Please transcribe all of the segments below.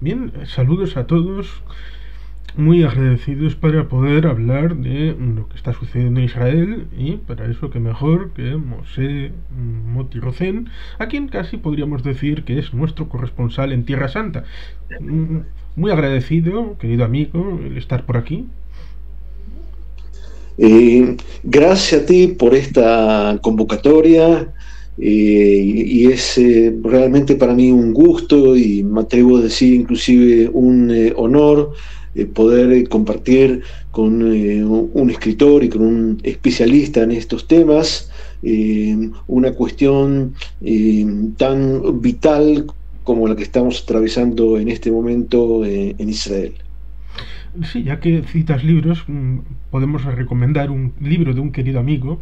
Bien, saludos a todos. Muy agradecidos para poder hablar de lo que está sucediendo en Israel y para eso que mejor que Mosé Moti a quien casi podríamos decir que es nuestro corresponsal en Tierra Santa. Muy agradecido, querido amigo, el estar por aquí. Eh, gracias a ti por esta convocatoria eh, y es eh, realmente para mí un gusto y me atrevo a decir inclusive un honor poder compartir con un escritor y con un especialista en estos temas una cuestión tan vital como la que estamos atravesando en este momento en Israel. Sí, ya que citas libros, mm, podemos recomendar un libro de un querido amigo,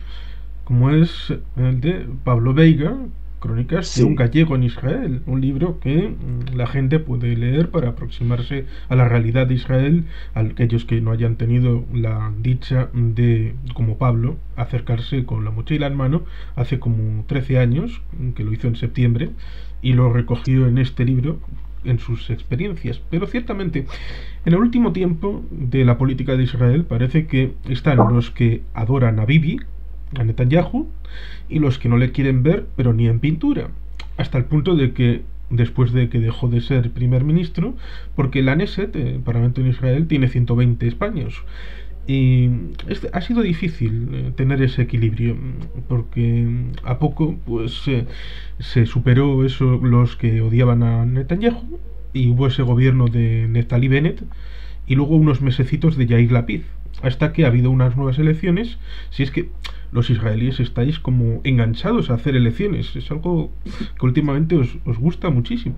como es el de Pablo Veiga, Crónicas de un gallego en Israel, un libro que mm, la gente puede leer para aproximarse a la realidad de Israel, a aquellos que no hayan tenido la dicha de, como Pablo, acercarse con la mochila en mano hace como 13 años, que lo hizo en septiembre, y lo recogió en este libro en sus experiencias. Pero ciertamente, en el último tiempo de la política de Israel parece que están los que adoran a Bibi, a Netanyahu, y los que no le quieren ver, pero ni en pintura. Hasta el punto de que después de que dejó de ser primer ministro, porque la Neset, el Parlamento en Israel, tiene 120 escaños. Y ha sido difícil eh, tener ese equilibrio, porque a poco pues se superó eso los que odiaban a Netanyahu y hubo ese gobierno de Neftali Bennett y luego unos mesecitos de Yair Lapid, hasta que ha habido unas nuevas elecciones. Si es que los israelíes estáis como enganchados a hacer elecciones, es algo que últimamente os, os gusta muchísimo.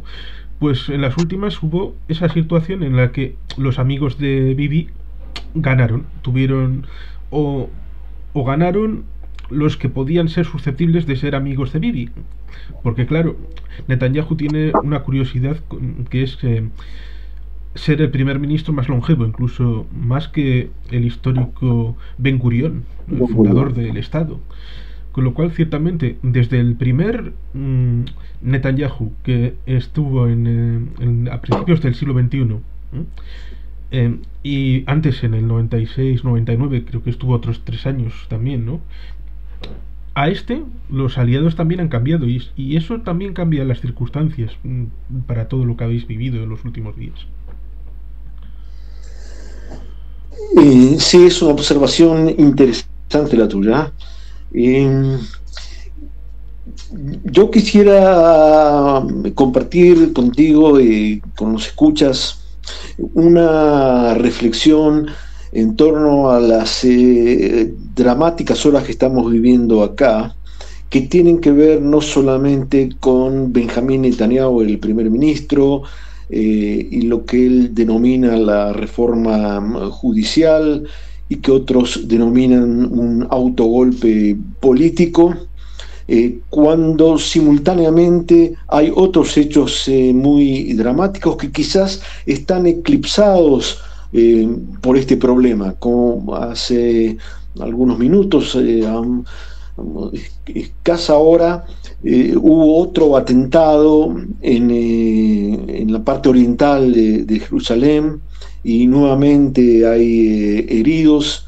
Pues en las últimas hubo esa situación en la que los amigos de Bibi ganaron, tuvieron o, o ganaron los que podían ser susceptibles de ser amigos de Bibi. Porque claro, Netanyahu tiene una curiosidad que es eh, ser el primer ministro más longevo, incluso más que el histórico Ben Gurion, el fundador del Estado. Con lo cual, ciertamente, desde el primer mm, Netanyahu que estuvo en, eh, a principios del siglo XXI, Em, y antes, en el 96, 99, creo que estuvo otros tres años también, ¿no? A este, los aliados también han cambiado y, y eso también cambia las circunstancias mm, para todo lo que habéis vivido en los últimos días. sí, es una observación interesante la tuya. Em, yo quisiera compartir contigo y con los escuchas una reflexión en torno a las eh, dramáticas horas que estamos viviendo acá, que tienen que ver no solamente con Benjamín Netanyahu, el primer ministro, eh, y lo que él denomina la reforma judicial y que otros denominan un autogolpe político, eh, cuando simultáneamente hay otros hechos eh, muy dramáticos que quizás están eclipsados eh, por este problema, como hace algunos minutos, escasa hora, hubo otro atentado en, la parte oriental de, Jerusalén y nuevamente hay heridos.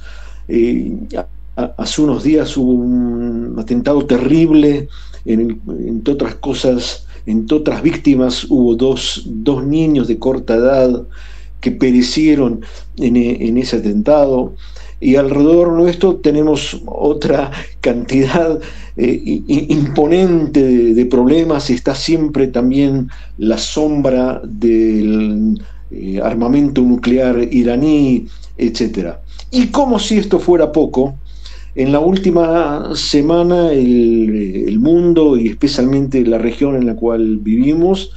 Hace unos días hubo un atentado terrible, en, entre otras cosas, entre otras víctimas hubo dos, niños de corta edad que perecieron en, ese atentado. Y alrededor nuestro tenemos otra cantidad eh, imponente de, problemas. Está siempre también la sombra del eh, armamento nuclear iraní, etc. Y como si esto fuera poco, en la última semana el, mundo y especialmente la región en la cual vivimos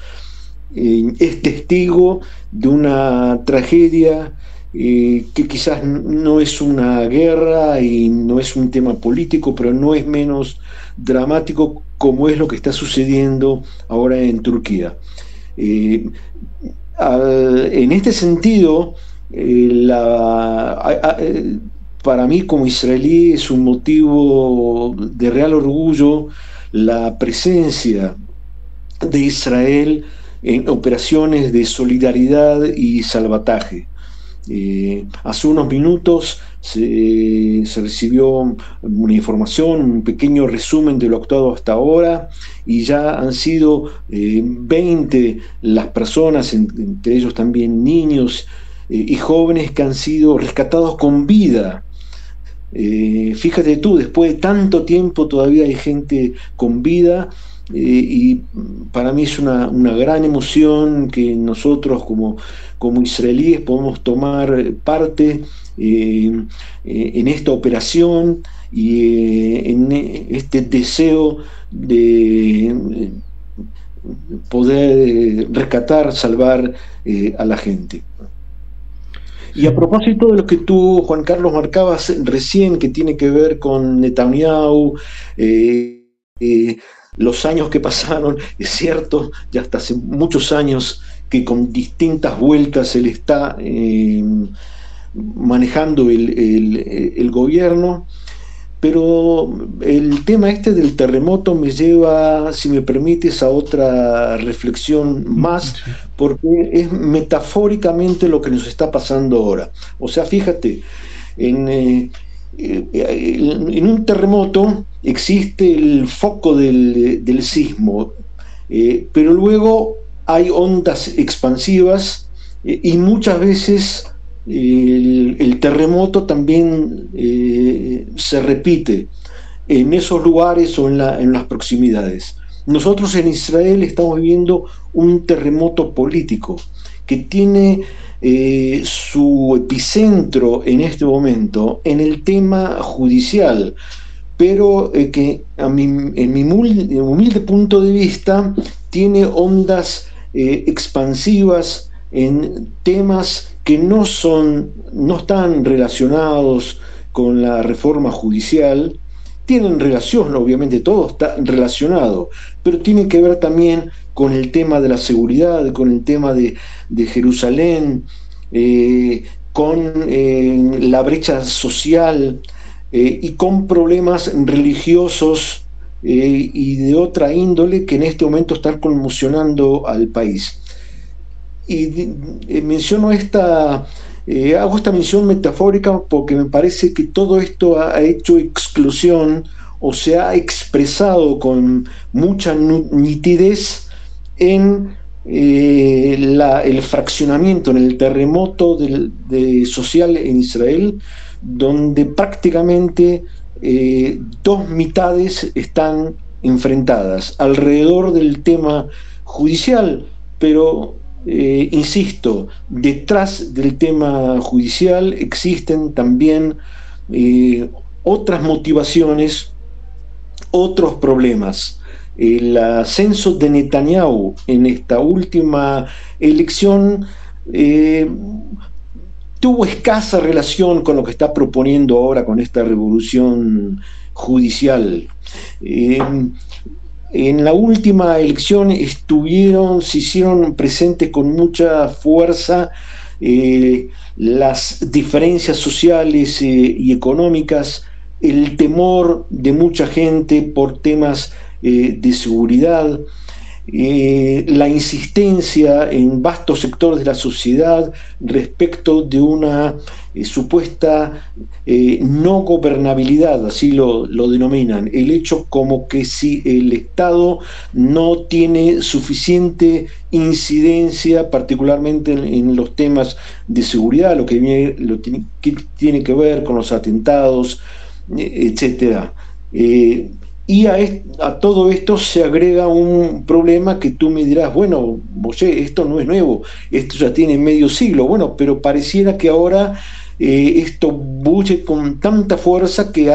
eh, es testigo de una tragedia eh, que quizás no es una guerra y no es un tema político, pero no es menos dramático como es lo que está sucediendo ahora en Turquía. En este sentido, la, para mí como israelí es un motivo de real orgullo la presencia de Israel en operaciones de solidaridad y salvataje. hace unos minutos se, recibió una información, un pequeño resumen de lo actuado hasta ahora y ya han sido 20 las personas, entre ellos también niños y jóvenes que han sido rescatados con vida. Eh, fíjate tú, después de tanto tiempo todavía hay gente con vida eh, y para mí es una, gran emoción que nosotros como, como israelíes podemos tomar parte eh, en esta operación y en este deseo de poder rescatar, salvar a la gente. Y a propósito de lo que tú, Juan Carlos, marcabas recién, que tiene que ver con Netanyahu, eh, eh, los años que pasaron, es cierto, ya hasta hace muchos años que con distintas vueltas él está eh, manejando el gobierno. Pero el tema este del terremoto me lleva, si me permites, a otra reflexión más, porque es metafóricamente lo que nos está pasando ahora. O sea, fíjate, en, eh, en un terremoto existe el foco del, sismo, eh, pero luego hay ondas expansivas eh, y muchas veces el, terremoto también eh, se repite en esos lugares o en, las proximidades. Nosotros en Israel estamos viviendo un terremoto político que tiene eh, su epicentro en este momento en el tema judicial, pero eh, que a en mi humilde, punto de vista tiene ondas expansivas en temas que no son, no están relacionados con la reforma judicial, tienen relación, obviamente todo está relacionado, pero tienen que ver también con el tema de la seguridad, con el tema de, Jerusalén, eh, con eh, la brecha social eh, y con problemas religiosos y de otra índole que en este momento están conmocionando al país. Y menciono esta, hago esta mención metafórica porque me parece que todo esto ha hecho exclusión o se ha expresado con mucha nitidez en eh, el fraccionamiento, en el terremoto social en Israel, donde prácticamente dos mitades están enfrentadas alrededor del tema judicial, pero eh, insisto, detrás del tema judicial existen también eh, otras motivaciones, otros problemas. El ascenso de Netanyahu en esta última elección eh, tuvo escasa relación con lo que está proponiendo ahora con esta revolución judicial. En la última elección estuvieron, se hicieron presentes con mucha fuerza eh, las diferencias sociales eh, y económicas, el temor de mucha gente por temas eh, de seguridad, la insistencia en vastos sectores de la sociedad respecto de una supuesta eh, no gobernabilidad, así lo, denominan, el hecho como que si el Estado no tiene suficiente incidencia, particularmente en, los temas de seguridad, lo que, lo tiene, que ver con los atentados, eh, etcétera. Eh, y a, todo esto se agrega un problema que tú me dirás, bueno, esto no es nuevo, esto ya tiene medio siglo, bueno, pero pareciera que ahora eh, esto bulle con tanta fuerza que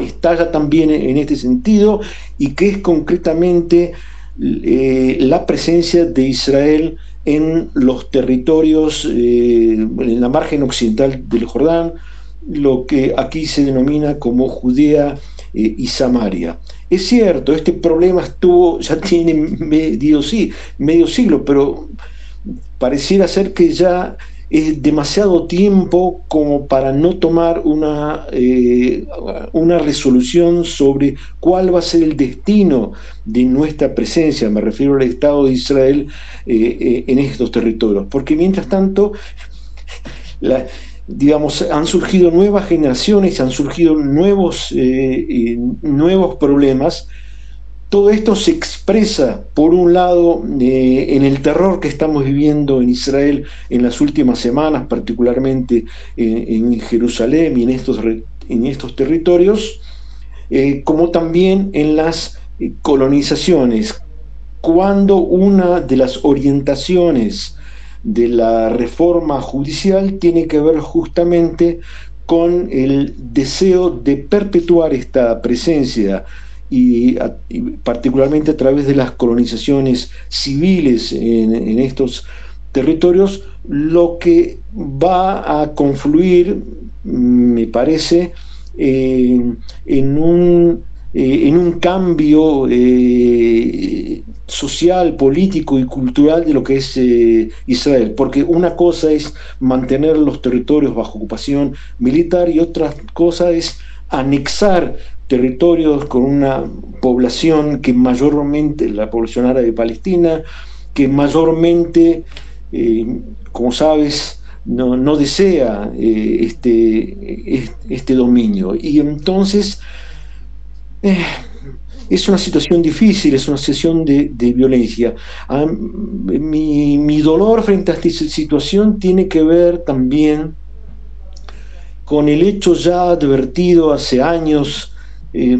estalla también en este sentido y que es concretamente eh, la presencia de Israel en los territorios, eh, en la margen occidental del Jordán, lo que aquí se denomina como Judea y Samaria. Es cierto, este problema estuvo, ya tiene medio, siglo, pero pareciera ser que ya es demasiado tiempo como para no tomar una, eh, una resolución sobre cuál va a ser el destino de nuestra presencia, me refiero al Estado de Israel eh, en estos territorios. Porque mientras tanto, digamos, han surgido nuevas generaciones, han surgido nuevos, nuevos problemas. Todo esto se expresa, por un lado, eh, en el terror que estamos viviendo en Israel en las últimas semanas, particularmente en Jerusalén y en estos, en estos territorios, eh, como también en las eh, colonizaciones, cuando una de las orientaciones de la reforma judicial tiene que ver justamente con el deseo de perpetuar esta presencia y, particularmente a través de las colonizaciones civiles en, estos territorios, lo que va a confluir, me parece, en, un, eh, en un cambio eh, social, político y cultural de lo que es eh, Israel, porque una cosa es mantener los territorios bajo ocupación militar y otra cosa es anexar territorios con una población que mayormente, la población árabe palestina, que mayormente, eh, como sabes, no, desea eh, este, este dominio. Y entonces es una situación difícil, es una situación de, violencia. Ah, mi, dolor frente a esta situación tiene que ver también con el hecho ya advertido hace años eh,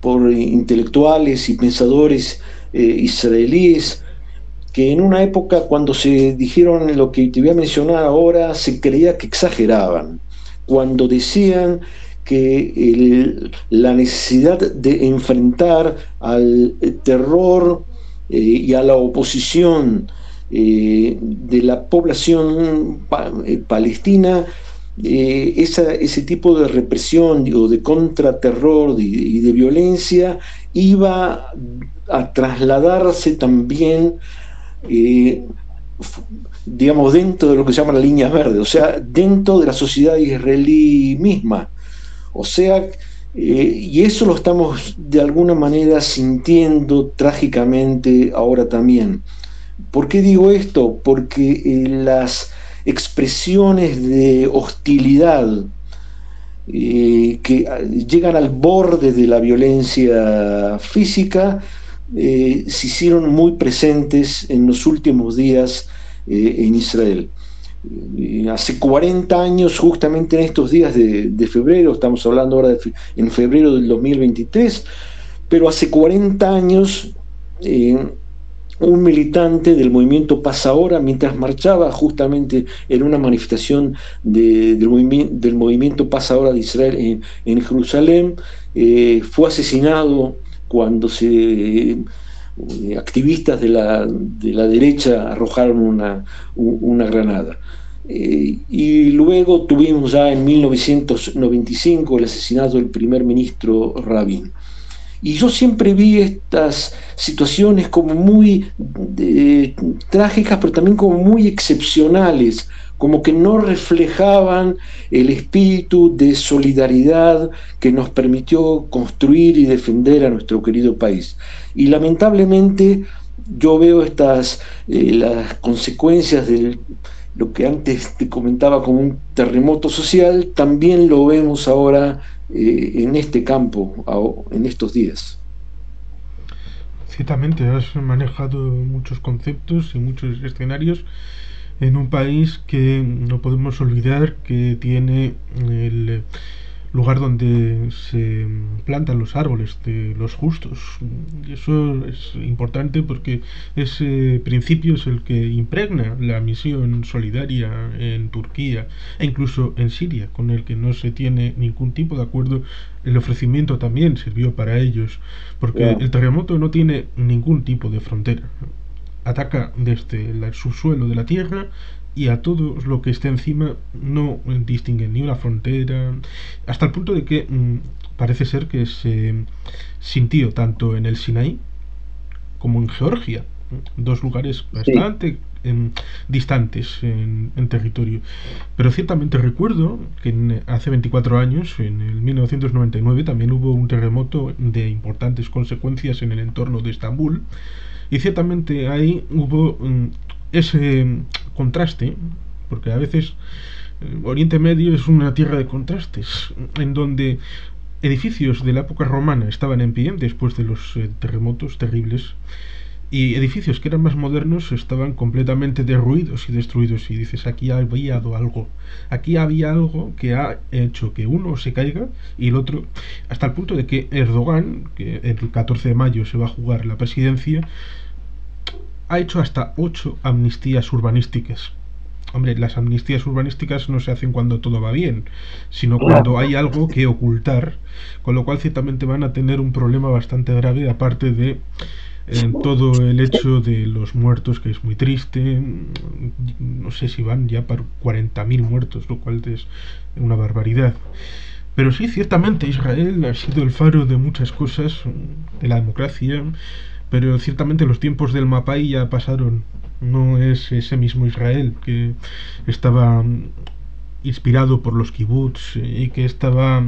por intelectuales y pensadores eh, israelíes, que en una época cuando se dijeron lo que te voy a mencionar ahora, se creía que exageraban, cuando decían que la necesidad de enfrentar al terror eh, y a la oposición de la población palestina eh, ese tipo de represión o de contraterror y, de violencia iba a trasladarse también, eh, digamos, dentro de lo que se llama la línea verde, o sea, dentro de la sociedad israelí misma. O sea, eh, y eso lo estamos de alguna manera sintiendo trágicamente ahora también. ¿Por qué digo esto? Porque las expresiones de hostilidad eh, que llegan al borde de la violencia física, eh, se hicieron muy presentes en los últimos días eh, en Israel. Hace 40 años, justamente en estos días de, febrero, estamos hablando ahora en febrero del 2023, pero hace 40 años un militante del movimiento Paz Ahora, mientras marchaba justamente en una manifestación del, movimiento, Paz Ahora de Israel en, Jerusalén, eh, fue asesinado cuando se, eh, activistas de la, de la, derecha arrojaron una, una granada. Eh, y luego tuvimos ya en 1995 el asesinato del primer ministro Rabin. Y yo siempre vi estas situaciones como muy trágicas, pero también como muy excepcionales, como que no reflejaban el espíritu de solidaridad que nos permitió construir y defender a nuestro querido país. Y lamentablemente yo veo estas eh, las consecuencias de lo que antes te comentaba como un terremoto social, también lo vemos ahora eh, en este campo, en estos días. Ciertamente, has manejado muchos conceptos y muchos escenarios en un país que no podemos olvidar que tiene el lugar donde se plantan los árboles de los justos. Y eso es importante porque ese principio es el que impregna la misión solidaria en Turquía e incluso en Siria, con el que no se tiene ningún tipo de acuerdo. El ofrecimiento también sirvió para ellos, porque el terremoto no tiene ningún tipo de frontera ataca desde el subsuelo de la tierra y a todo lo que esté encima no distinguen ni una frontera, hasta el punto de que mm, parece ser que se sintió tanto en el Sinaí como en Georgia, dos lugares bastante em, distantes en, territorio. Pero ciertamente recuerdo que hace 24 años, en el 1999, también hubo un terremoto de importantes consecuencias en el entorno de Estambul. Y ciertamente ahí hubo em, ese contraste, porque a veces eh, Oriente Medio es una tierra de contrastes, en donde edificios de la época romana estaban en pie después de los eh, terremotos terribles y edificios que eran más modernos estaban completamente derruidos y destruidos y dices aquí había algo. Aquí había algo que ha hecho que uno se caiga y el otro hasta el punto de que Erdogan que el 14 de mayo se va a jugar la presidencia ha hecho hasta ocho amnistías urbanísticas. Hombre, las amnistías urbanísticas no se hacen cuando todo va bien, sino cuando hay algo que ocultar, con lo cual ciertamente van a tener un problema bastante grave, aparte de eh, todo el hecho de los muertos, que es muy triste. No sé si van ya para 40.000 muertos, lo cual es una barbaridad. Pero sí, ciertamente Israel ha sido el faro de muchas cosas, de la democracia, pero ciertamente los tiempos del Mapai ya pasaron no es ese mismo Israel que estaba inspirado por los kibbutz y que estaba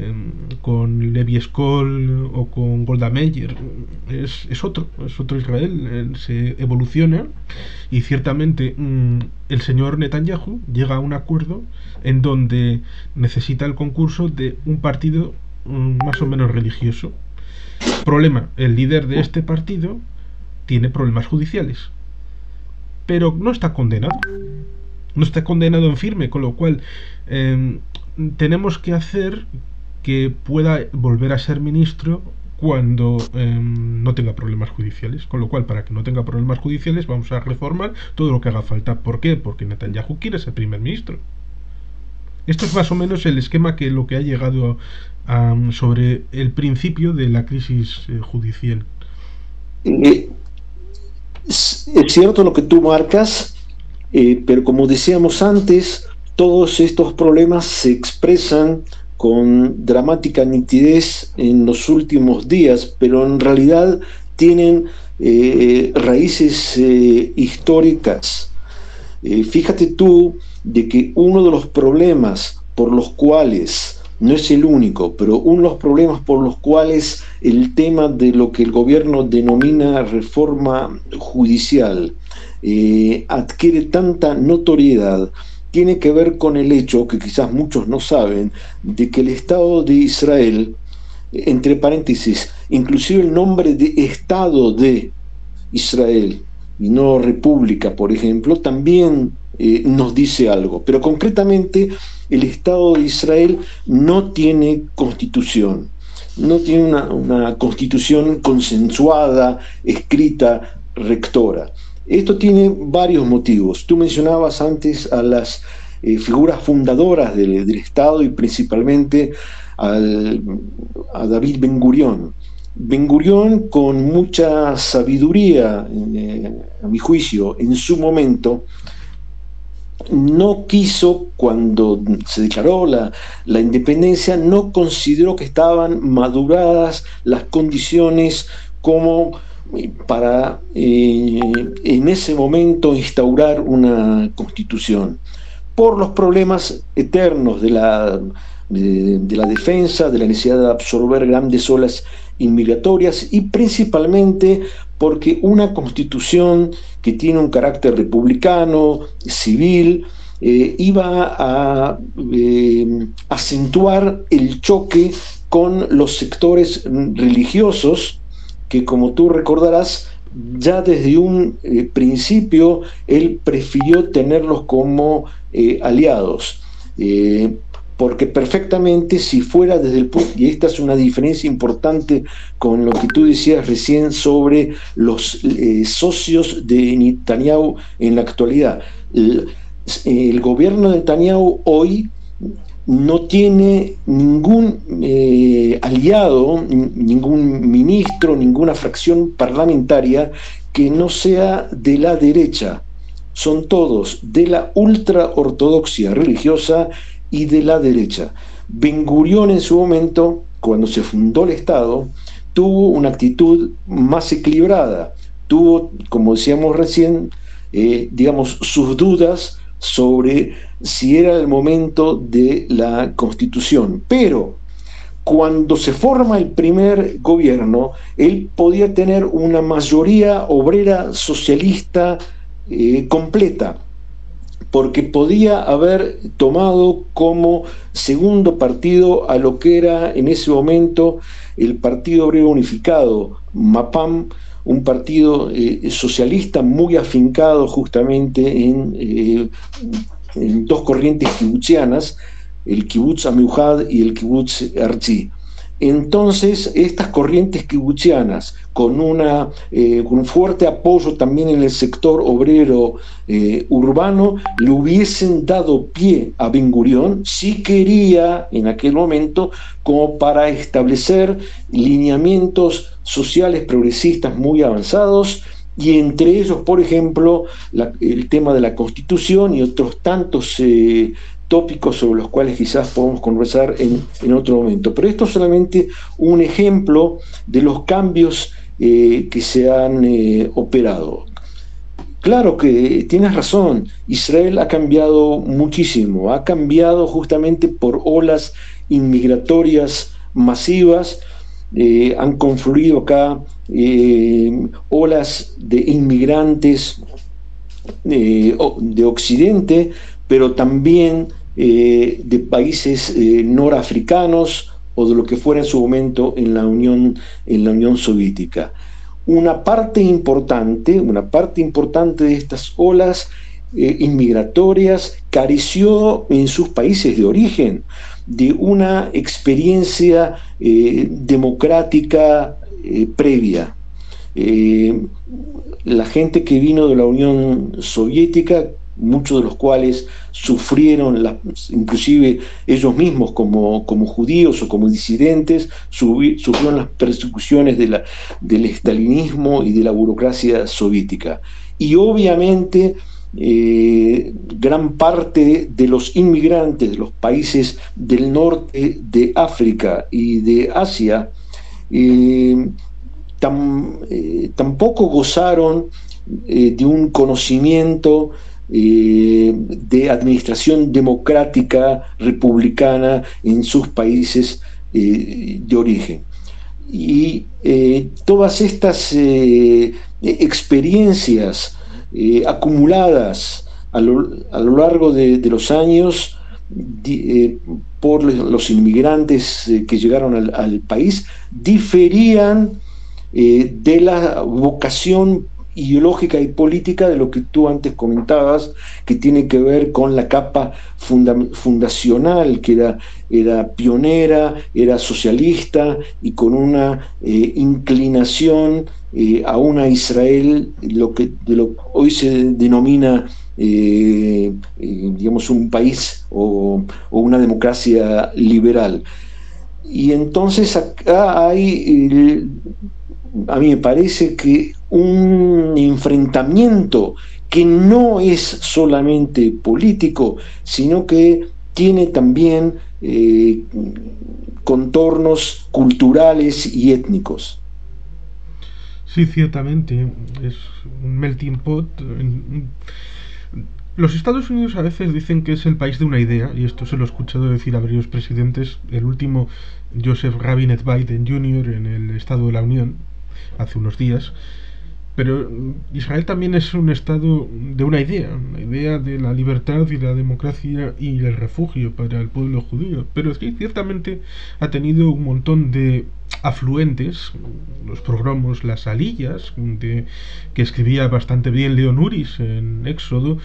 mm, em, con Levi Skoll o con Golda Meir es, es, otro, es otro Israel, se evoluciona y ciertamente mm, el señor Netanyahu llega a un acuerdo en donde necesita el concurso de un partido más o menos religioso. Problema, el líder de este partido tiene problemas judiciales pero no está condenado. No está condenado en firme, con lo cual em, tenemos que hacer que pueda volver a ser ministro cuando em, no tenga problemas judiciales. Con lo cual, para que no tenga problemas judiciales, vamos a reformar todo lo que haga falta. ¿Por qué? Porque Netanyahu quiere ser primer ministro. Esto es más o menos el esquema que lo que ha llegado sobre el principio de la crisis eh, judicial. Es, cierto lo que tú marcas, eh, pero como decíamos antes, todos estos problemas se expresan con dramática nitidez en los últimos días, pero en realidad tienen eh, raíces eh, históricas. fíjate tú de que uno de los problemas por los cuales no es el único, pero uno de los problemas por los cuales el tema de lo que el gobierno denomina reforma judicial eh, adquiere tanta notoriedad tiene que ver con el hecho, que quizás muchos no saben, de que el Estado de Israel, entre paréntesis, inclusive el nombre de Estado de Israel y no República, por ejemplo, también eh, nos dice algo. Pero concretamente el Estado de Israel no tiene constitución, no tiene una, constitución consensuada, escrita, rectora. Esto tiene varios motivos. Tú mencionabas antes a las eh, figuras fundadoras del, Estado y principalmente a David Ben Gurión. Ben Gurión, con mucha sabiduría, eh, a mi juicio, en su momento, no quiso, cuando se declaró la, independencia, no consideró que estaban maduradas las condiciones como para en ese momento instaurar una constitución, por los problemas eternos de la, de la defensa, de la necesidad de absorber grandes olas inmigratorias y principalmente porque una constitución que tiene un carácter republicano, civil, eh, iba a eh, acentuar el choque con los sectores religiosos que, como tú recordarás, ya desde un eh, principio él prefirió tenerlos como aliados porque perfectamente si fuera desde el punto, y esta es una diferencia importante con lo que tú decías recién sobre los eh, socios de Netanyahu en la actualidad, el, gobierno de Netanyahu hoy no tiene ningún eh, aliado, ningún ministro, ninguna fracción parlamentaria que no sea de la derecha. Son todos de la ultraortodoxia religiosa y de la derecha. Ben Gurión en su momento, cuando se fundó el Estado, tuvo una actitud más equilibrada. Tuvo, como decíamos recién, digamos, sus dudas sobre si era el momento de la constitución. Pero cuando se forma el primer gobierno, él podía tener una mayoría obrera socialista eh, completa, porque podía haber tomado como segundo partido a lo que era en ese momento el Partido Obrero Unificado, MAPAM, un partido eh, socialista muy afincado justamente en, eh, en dos corrientes kibutzianas, el kibbutz Amiujad y el kibbutz Arzi. Entonces, estas corrientes kibutzianas, con, una, eh, un fuerte apoyo también en el sector obrero eh, urbano, le hubiesen dado pie a Ben Gurión si quería en aquel momento como para establecer lineamientos sociales progresistas muy avanzados y entre ellos, por ejemplo, el tema de la constitución y otros tantos eh, tópicos sobre los cuales quizás podemos conversar en, otro momento. Pero esto es solamente un ejemplo de los cambios eh, que se han eh, operado. Claro que tienes razón, Israel ha cambiado muchísimo, ha cambiado justamente por olas inmigratorias masivas, han confluido acá eh, olas de inmigrantes eh, de Occidente, pero también eh, de países norafricanos o de lo que fuera en su momento en la Unión, en la Unión Soviética. Una parte importante, una parte importante de estas olas inmigratorias careció en sus países de origen de una experiencia democrática eh, previa. Eh, la gente que vino de la Unión Soviética, muchos de los cuales sufrieron, inclusive ellos mismos como, como, judíos o como disidentes, sufrieron las persecuciones del estalinismo y de la burocracia soviética. Y obviamente eh, gran parte de los inmigrantes de los países del norte de África y de Asia eh, eh, tampoco gozaron de un conocimiento de administración democrática republicana en sus países de origen. Y todas estas experiencias acumuladas a lo, largo de los años eh, por los inmigrantes eh, que llegaron al, país diferían eh, de la vocación ideológica y política de lo que tú antes comentabas, que tiene que ver con la capa fundacional, que era, era, pionera, era socialista y con una inclinación a una Israel, lo que hoy se denomina eh, eh, digamos, un país o, una democracia liberal. Y entonces acá hay, a mí me parece que un enfrentamiento que no es solamente político, sino que tiene también eh, contornos culturales y étnicos. Sí, ciertamente, es un melting pot. Los Estados Unidos a veces dicen que es el país de una idea, y esto se lo he escuchado decir a varios presidentes, el último Joseph Rabinet Biden Jr. en el Estado de la Unión, hace unos días, pero Israel también es un estado de una idea, una idea de la libertad y la democracia y el refugio para el pueblo judío. Pero sí, ciertamente ha tenido un montón de afluentes, los programas, las alillas, de, que escribía bastante bien Leon Uris en Éxodo,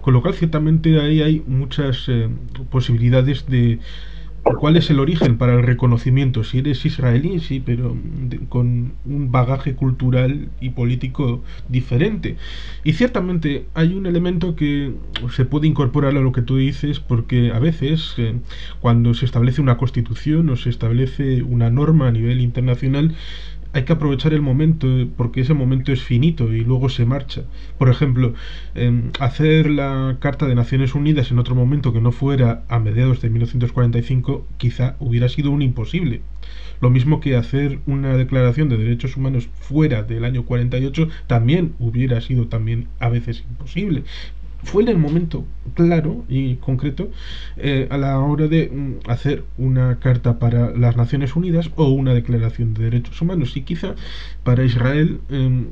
con lo cual ciertamente ahí hay muchas eh, posibilidades de ¿Cuál es el origen para el reconocimiento? Si eres israelí, sí, pero con un bagaje cultural y político diferente. Y ciertamente hay un elemento que se puede incorporar a lo que tú dices, porque a veces eh, cuando se establece una constitución o se establece una norma a nivel internacional, hay que aprovechar el momento porque ese momento es finito y luego se marcha. Por ejemplo, em, hacer la Carta de Naciones Unidas en otro momento que no fuera a mediados de 1945 quizá hubiera sido un imposible. Lo mismo que hacer una declaración de derechos humanos fuera del año 48 también hubiera sido también a veces imposible fue en el momento claro y concreto eh, a la hora de mm, hacer una carta para las Naciones Unidas o una declaración de derechos humanos. Y quizá para Israel em,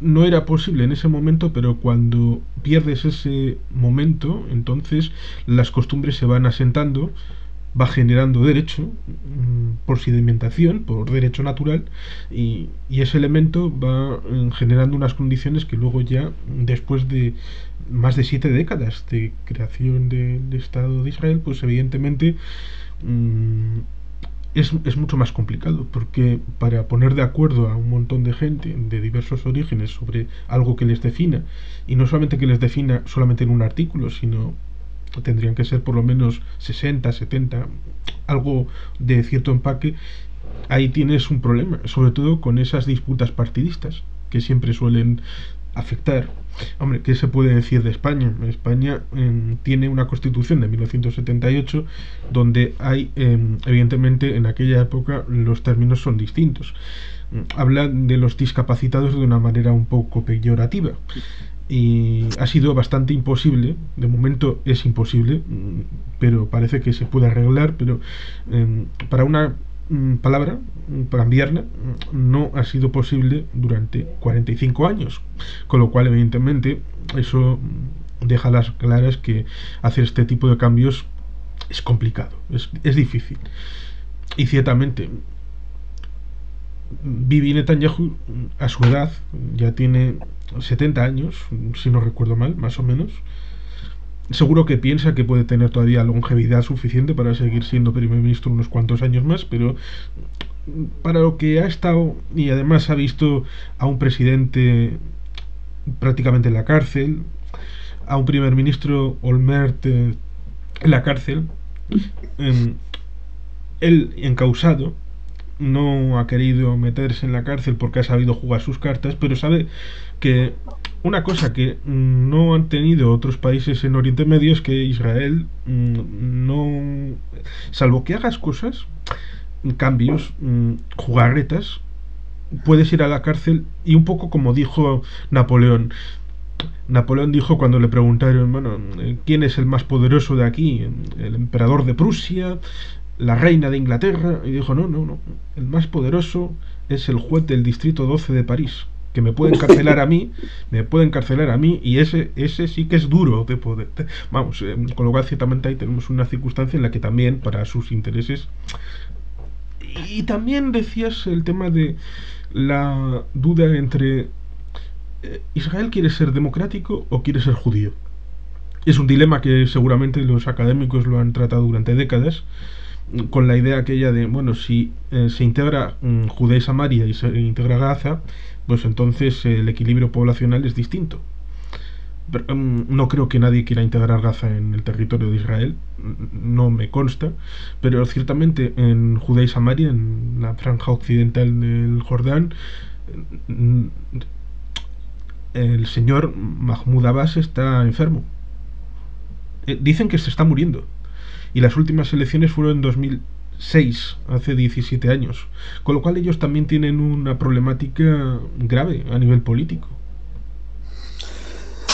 no era posible en ese momento, pero cuando pierdes ese momento, entonces las costumbres se van asentando va generando derecho mm, por sedimentación, por derecho natural, y, ese elemento va mm, generando unas condiciones que luego ya, después de más de siete décadas de creación del Estado de Israel, pues evidentemente mm, es, es, mucho más complicado, porque para poner de acuerdo a un montón de gente de diversos orígenes sobre algo que les defina, y no solamente que les defina solamente en un artículo, sino tendrían que ser por lo menos 60, 70, algo de cierto empaque, ahí tienes un problema, sobre todo con esas disputas partidistas que siempre suelen afectar. Hombre, ¿qué se puede decir de España? España em, tiene una constitución de 1978 donde hay, em, evidentemente, en aquella época los términos son distintos. Habla de los discapacitados de una manera un poco peyorativa y ha sido bastante imposible, de momento es imposible, pero parece que se puede arreglar, pero em, para una mm, palabra, para cambiarla, no ha sido posible durante 45 años, con lo cual evidentemente eso deja las claras que hacer este tipo de cambios es complicado, es, es difícil. Y ciertamente Bibi Netanyahu a su edad ya tiene 70 años, si no recuerdo mal, más o menos. Seguro que piensa que puede tener todavía longevidad suficiente para seguir siendo primer ministro unos cuantos años más, pero para lo que ha estado y además ha visto a un presidente prácticamente en la cárcel, a un primer ministro Olmert eh, en la cárcel, él encausado, no ha querido meterse en la cárcel porque ha sabido jugar sus cartas, pero sabe que una cosa que no han tenido otros países en Oriente Medio es que Israel mm, no, salvo que hagas cosas, cambios, mm, jugarretas, puedes ir a la cárcel y un poco como dijo Napoleón. Napoleón dijo cuando le preguntaron, bueno, ¿quién es el más poderoso de aquí? El emperador de Prusia, la reina de Inglaterra, y dijo, no, no, no, el más poderoso es el juez del distrito 12 de París, que me puede encarcelar a mí, me puede encarcelar a mí, y ese, ese sí que es duro de poder. Vamos, eh, con lo cual ciertamente ahí tenemos una circunstancia en la que también, para sus intereses, y también decías el tema de la duda entre eh, Israel quiere ser democrático o quiere ser judío. Es un dilema que seguramente los académicos lo han tratado durante décadas con la idea aquella de, bueno, si eh, se integra um, Judea y Samaria y se integra Gaza, pues entonces el equilibrio poblacional es distinto. Mm, no creo que nadie quiera integrar Gaza en el territorio de Israel, no me consta, pero ciertamente en Judea y Samaria, en la franja occidental del Jordán, mm, el señor Mahmoud Abbas está enfermo. Eh, dicen que se está muriendo y las últimas elecciones fueron en 2006, hace 17 años, con lo cual ellos también tienen una problemática grave a nivel político.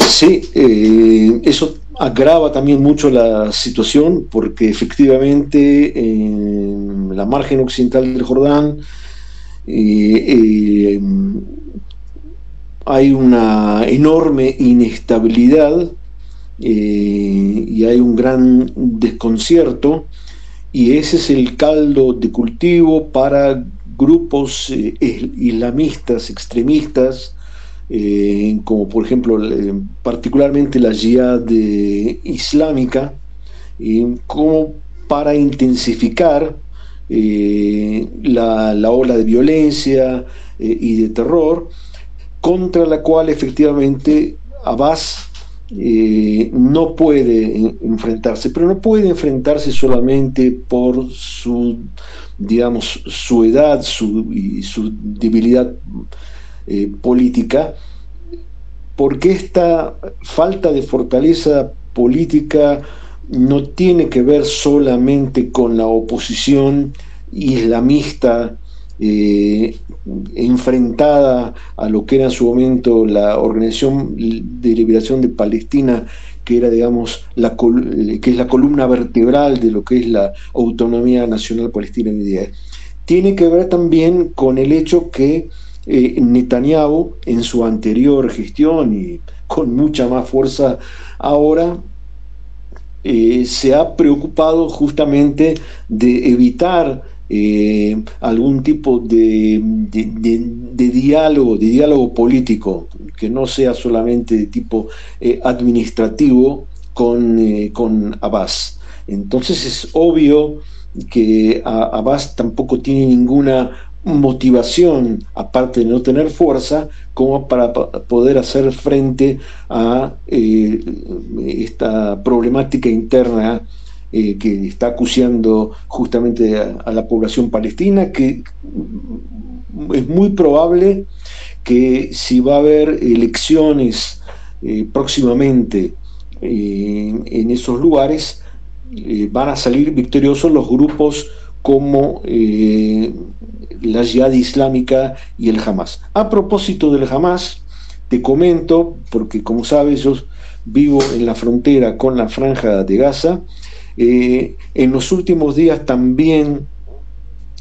Sí, eh, eso agrava también mucho la situación porque efectivamente en la margen occidental del Jordán eh, eh, hay una enorme inestabilidad eh, y hay un gran desconcierto y ese es el caldo de cultivo para grupos eh, islamistas, extremistas, eh, como por ejemplo particularmente la jihad islámica, como para intensificar la, la, ola de violencia y de terror, contra la cual efectivamente Abbas eh, no puede enfrentarse, pero no puede enfrentarse solamente por su, digamos, su edad su, y su debilidad eh, política, porque esta falta de fortaleza política no tiene que ver solamente con la oposición islamista eh, enfrentada a lo que era en su momento la Organización de Liberación de Palestina, que era, digamos, la, eh, que es la columna vertebral de lo que es la autonomía nacional palestina en día. Tiene que ver también con el hecho que eh, Netanyahu, en su anterior gestión y con mucha más fuerza ahora, se ha preocupado justamente de evitar eh, algún tipo de, diálogo, de diálogo político, que no sea solamente de tipo eh, administrativo con, eh, con Abbas. Entonces es obvio que Abbas tampoco tiene ninguna motivación, aparte de no tener fuerza, como para poder hacer frente a esta problemática interna eh, que está acuciando justamente a, la población palestina, que es muy probable que si va a haber elecciones eh, próximamente eh, en esos lugares, van a salir victoriosos los grupos como la Jihad Islámica y el Hamas. A propósito del Hamas, te comento, porque como sabes, yo vivo en la frontera con la franja de Gaza, eh, en los últimos días también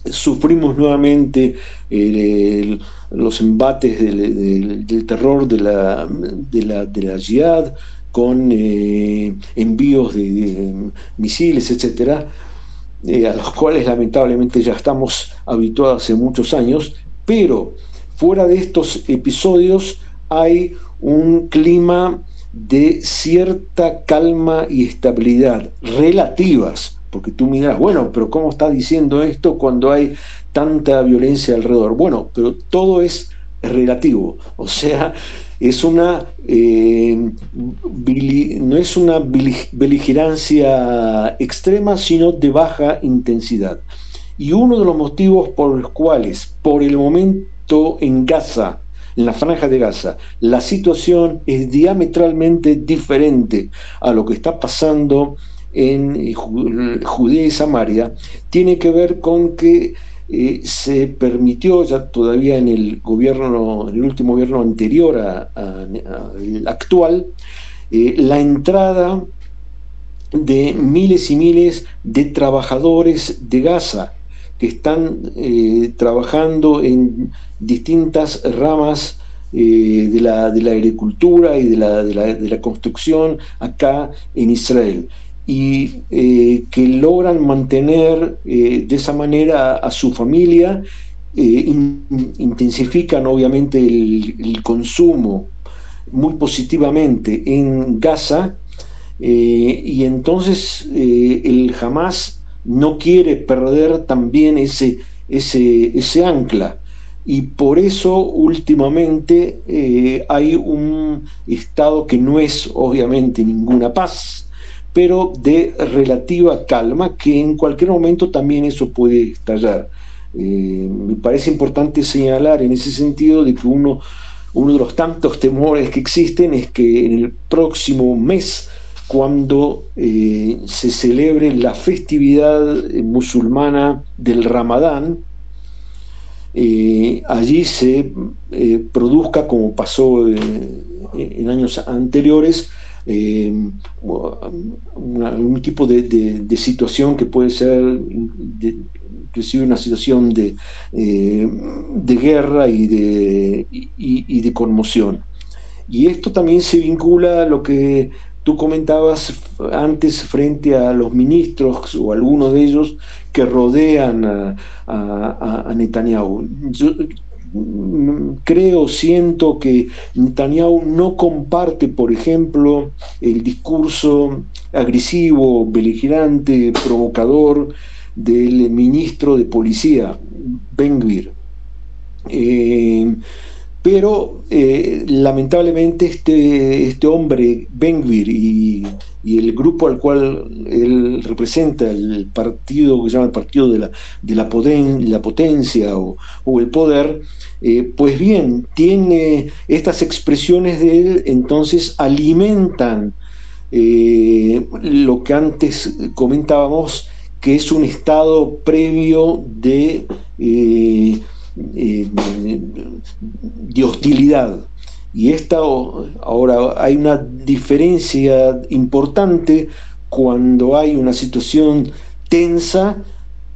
sufrimos nuevamente eh, los embates del, terror de la, de la, de la con eh, envíos de, misiles, etcétera, a los cuales lamentablemente ya estamos habituados hace muchos años, pero fuera de estos episodios hay un clima de cierta calma y estabilidad relativas, porque tú miras, bueno, pero ¿cómo está diciendo esto cuando hay tanta violencia alrededor? Bueno, pero todo es relativo, o sea, es una eh, no es una beligerancia extrema, sino de baja intensidad. Y uno de los motivos por los cuales, por el momento en Gaza, en la franja de Gaza, la situación es diametralmente diferente a lo que está pasando en eh, Judea y Samaria, tiene que ver con que eh, se permitió ya todavía en el gobierno, en el último gobierno anterior al actual, eh, la entrada de miles y miles de trabajadores de Gaza que están trabajando en distintas ramas eh, de, la, de, la, agricultura y de la, de la, construcción acá en Israel. Y eh, que logran mantener eh, de esa manera a, su familia, intensifican obviamente el, el, consumo muy positivamente en Gaza y entonces el Hamas no quiere perder también ese, ese, ese ancla y por eso últimamente eh, hay un estado que no es obviamente ninguna paz, pero de relativa calma, que en cualquier momento también eso puede estallar. Eh, me parece importante señalar en ese sentido de que uno, uno de los tantos temores que existen es que en el próximo mes, cuando eh, se celebre la festividad musulmana del Ramadán, eh, allí se eh, produzca, como pasó eh, en años anteriores, un tipo de, situación que puede ser inclusive una situación de, de guerra y de, y de conmoción. Y esto también se vincula a lo que tú comentabas antes frente a los ministros o algunos de ellos que rodean a, Netanyahu. Mm, creo, siento que Netanyahu no comparte, por ejemplo, el discurso agresivo, beligerante, provocador del ministro de policía, Ben Gvir. Eh, pero eh, lamentablemente este, este hombre, Benvir, y, el grupo al cual él representa, el partido que se llama el Partido de la, de la, la Potencia o, el Poder, eh, pues bien, tiene estas expresiones de él, entonces alimentan eh, lo que antes comentábamos, que es un estado previo de eh, de hostilidad. Y esta, ahora hay una diferencia importante cuando hay una situación tensa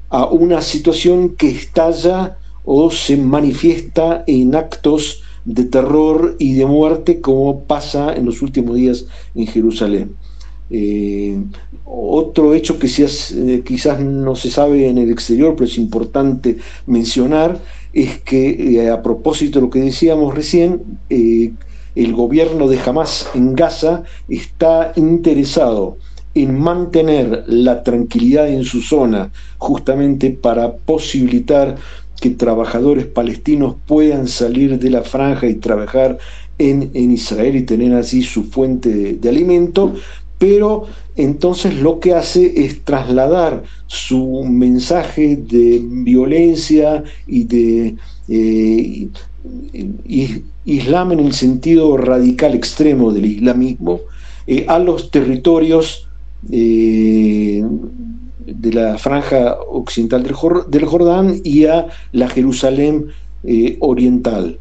a una situación que estalla o se manifiesta en actos de terror y de muerte como pasa en los últimos días en Jerusalén. Eh, otro hecho que eh, quizás no se sabe en el exterior, pero es importante mencionar, es que eh, a propósito de lo que decíamos recién, eh, el gobierno de Hamas en Gaza está interesado en mantener la tranquilidad en su zona, justamente para posibilitar que trabajadores palestinos puedan salir de la franja y trabajar en, Israel y tener así su fuente de alimento, pero entonces lo que hace es trasladar su mensaje de violencia y de eh, Islam en el sentido radical extremo del islamismo eh, a los territorios eh, de la franja occidental del, Jordán y a la Jerusalén oriental.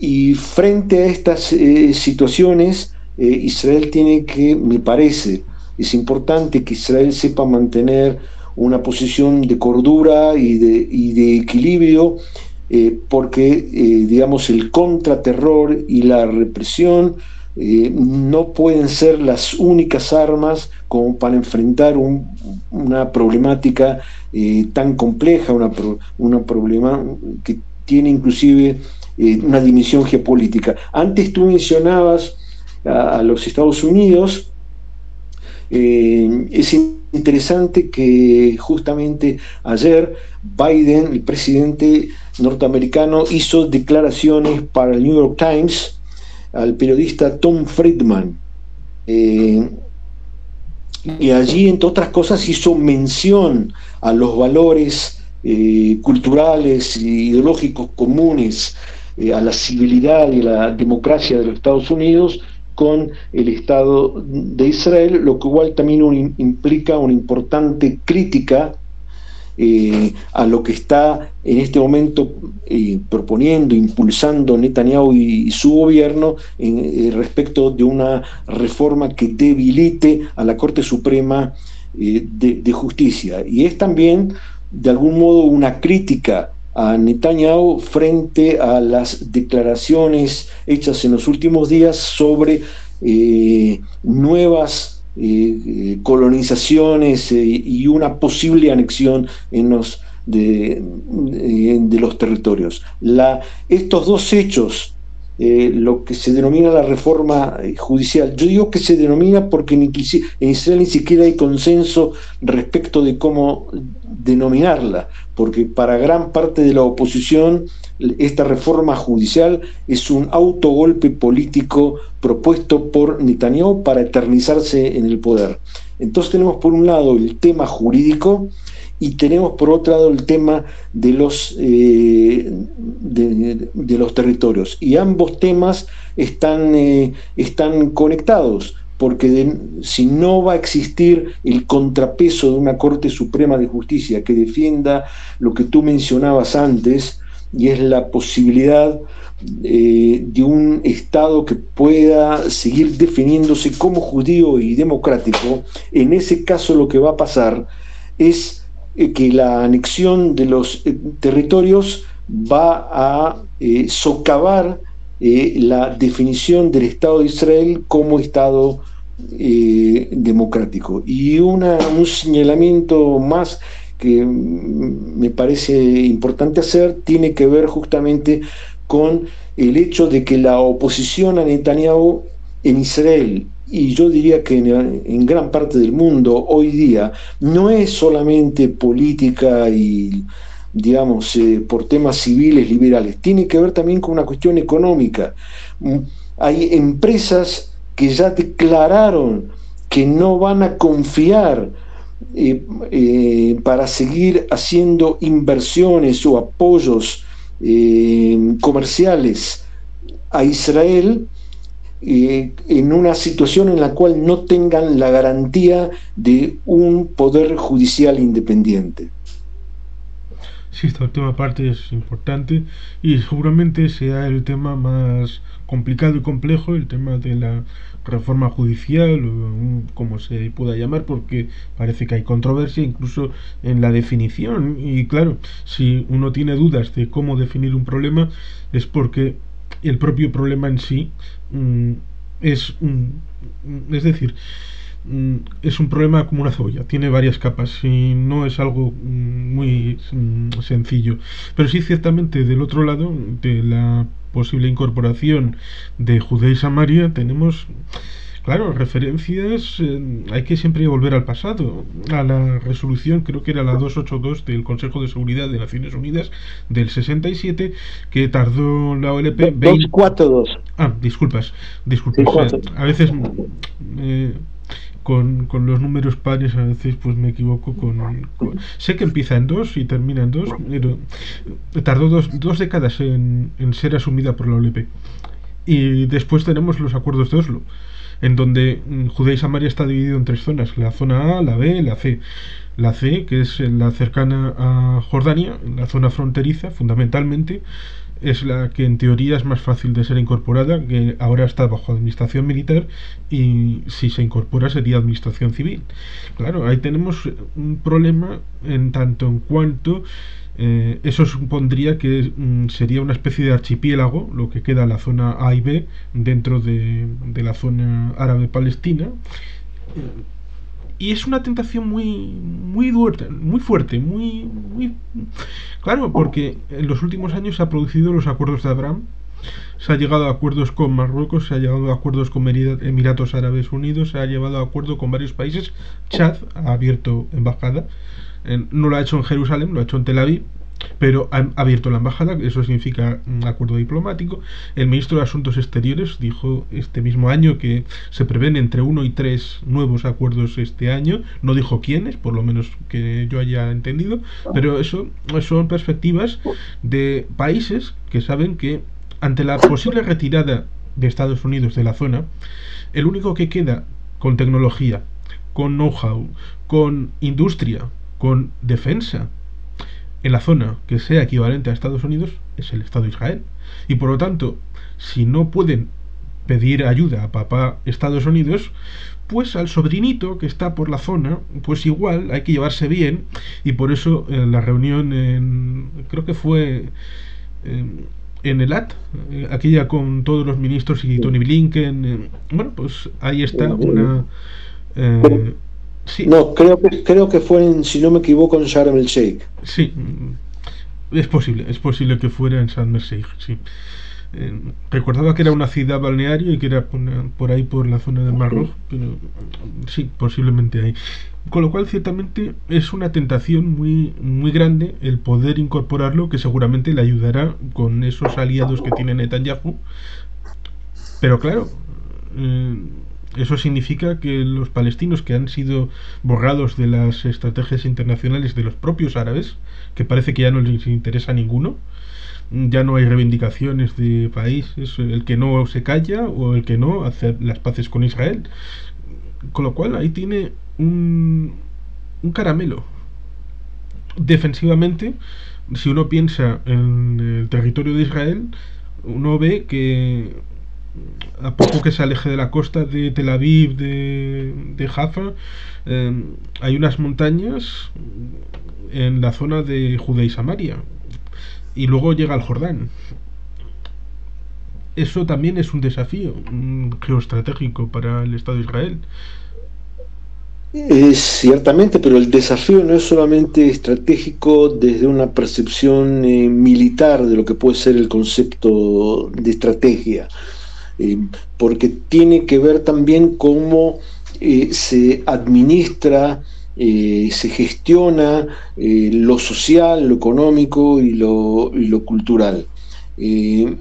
y frente a estas situaciones, eh, Israel tiene que, me parece, es importante que Israel sepa mantener una posición de cordura y de, equilibrio, eh, porque, eh, digamos, el contraterror y la represión no pueden ser las únicas armas como para enfrentar una problemática tan compleja, una, una problema que tiene inclusive una dimensión geopolítica. Antes tú mencionabas a, los Estados Unidos. Eh, es interesante que justamente ayer Biden, el presidente norteamericano, hizo declaraciones para el New York Times al periodista Tom Friedman. Eh, y allí, entre otras cosas, hizo mención a los valores eh, culturales e ideológicos comunes a la civilidad y la democracia de los Estados Unidos con el Estado de Israel, lo que igual también implica una importante crítica eh, a lo que está en este momento eh, proponiendo, impulsando Netanyahu y, su gobierno en, eh, respecto de una reforma que debilite a la Corte Suprema de Justicia. Y es también, de algún modo, una crítica a Netanyahu frente a las declaraciones hechas en los últimos días sobre eh, nuevas eh, colonizaciones eh, y una posible anexión en los, de, de los territorios. La, estos dos hechos lo que se denomina la reforma judicial. Yo digo que se denomina porque en Israel ni siquiera hay consenso respecto de cómo denominarla, porque para gran parte de la oposición esta reforma judicial es un autogolpe político propuesto por Netanyahu para eternizarse en el poder. Entonces tenemos por un lado el tema jurídico y tenemos por otro lado el tema de los, eh, de, los territorios. Y ambos temas están, eh, están conectados porque si no va a existir el contrapeso de una Corte Suprema de Justicia que defienda lo que tú mencionabas antes, y es la posibilidad eh, de un Estado que pueda seguir definiéndose como judío y democrático, en ese caso lo que va a pasar es eh, que la anexión de los eh, territorios va a socavar la definición del Estado de Israel como Estado democrático. Y una, un señalamiento más que me parece importante hacer tiene que ver justamente con el hecho de que la oposición a Netanyahu en Israel y yo diría que en, gran parte del mundo hoy día no es solamente política y digamos, eh, por temas civiles, liberales, tiene que ver también con una cuestión económica. Mm, hay empresas que ya declararon que no van a confiar eh, eh, para seguir haciendo inversiones o apoyos comerciales a Israel en una situación en la cual no tengan la garantía de un poder judicial independiente. Sí, esta última parte es importante y seguramente sea el tema más complicado y complejo, el tema de la reforma judicial, como se pueda llamar, porque parece que hay controversia incluso en la definición. Y claro, si uno tiene dudas de cómo definir un problema, es porque el propio problema en sí es un, es decir, mm, es un problema como una cebolla, tiene varias capas y no es algo mm, muy sencillo. Pero sí, ciertamente, del otro lado, de la posible incorporación de Judea y Samaria, tenemos Claro, referencias, eh, hay que siempre volver al pasado, a la resolución, creo que era la 282 del Consejo de Seguridad de Naciones Unidas del 67, que tardó la OLP... 242. Ah, disculpas, disculpas. a veces... Eh, con, con, los números pares a veces pues me equivoco con, sé que empieza en dos y termina en dos pero tardó dos, dos décadas en, en, ser asumida por la OLP y después tenemos los acuerdos de Oslo en donde mm, Judea y Samaria está dividido en tres zonas, la zona A, la B la C. La C, que es la cercana a Jordania, la zona fronteriza, fundamentalmente, es la que en teoría es más fácil de ser incorporada, que ahora está bajo administración militar y si se incorpora sería administración civil. Claro, ahí tenemos un problema en tanto en cuanto eh, eso supondría que mm, sería una especie de archipiélago, lo que queda la zona A y B dentro de, la zona árabe-palestina. Y es una tentación muy, muy, muy fuerte, muy, muy... Claro, porque en los últimos años se han producido los acuerdos de Abraham, se ha llegado a acuerdos con Marruecos, se ha llegado a acuerdos con Emiratos Árabes Unidos, se ha llevado a acuerdo con varios países. Chad ha abierto embajada no lo ha hecho en Jerusalén, lo ha hecho en Tel Aviv, pero ha abierto la embajada, eso significa un acuerdo diplomático. El ministro de Asuntos Exteriores dijo este mismo año que se prevén entre uno y tres nuevos acuerdos este año. No dijo quiénes, por lo menos que yo haya entendido, pero eso son perspectivas de países que saben que ante la posible retirada de Estados Unidos de la zona, el único que queda con tecnología, con know-how, con industria, con defensa. En la zona que sea equivalente a Estados Unidos es el Estado de Israel. Y por lo tanto, si no pueden pedir ayuda a papá Estados Unidos, pues al sobrinito que está por la zona, pues igual hay que llevarse bien. Y por eso en la reunión en, creo que fue en, el AT, eh, aquella con todos los ministros y Tony Blinken, eh, bueno, pues ahí está una no, creo que, creo que fue, en, si no me equivoco, en Sharm el Sheikh. Sí, es posible, es posible que fuera en Sharm el Sheikh, sí. Eh, recordaba que era una ciudad balneario y que era por, ahí por la zona del Mar Rojo, pero sí, posiblemente ahí. Con lo cual, ciertamente, es una tentación muy, muy grande el poder incorporarlo, que seguramente le ayudará con esos aliados que tiene Netanyahu. Pero claro, eh, eso significa que los palestinos que han sido borrados de las estrategias internacionales de los propios árabes, que parece que ya no les interesa a ninguno, ya no hay reivindicaciones de país, es el que no se calla o el que no hace las paces con Israel. Con lo cual ahí tiene un, un caramelo. Defensivamente, si uno piensa en el territorio de Israel, uno ve que a poco que se aleje de la costa de Tel Aviv, de, de Jaffa, em, hay unas montañas en la zona de Judea y Samaria. Y luego llega al Jordán. Eso también es un desafío geoestratégico para el Estado de Israel. Ciertamente, pero el desafío no es solamente estratégico desde una percepción eh, militar de lo que puede ser el concepto de estrategia, eh, porque tiene que ver también cómo eh, se administra eh, se gestiona lo social, lo económico y lo, cultural.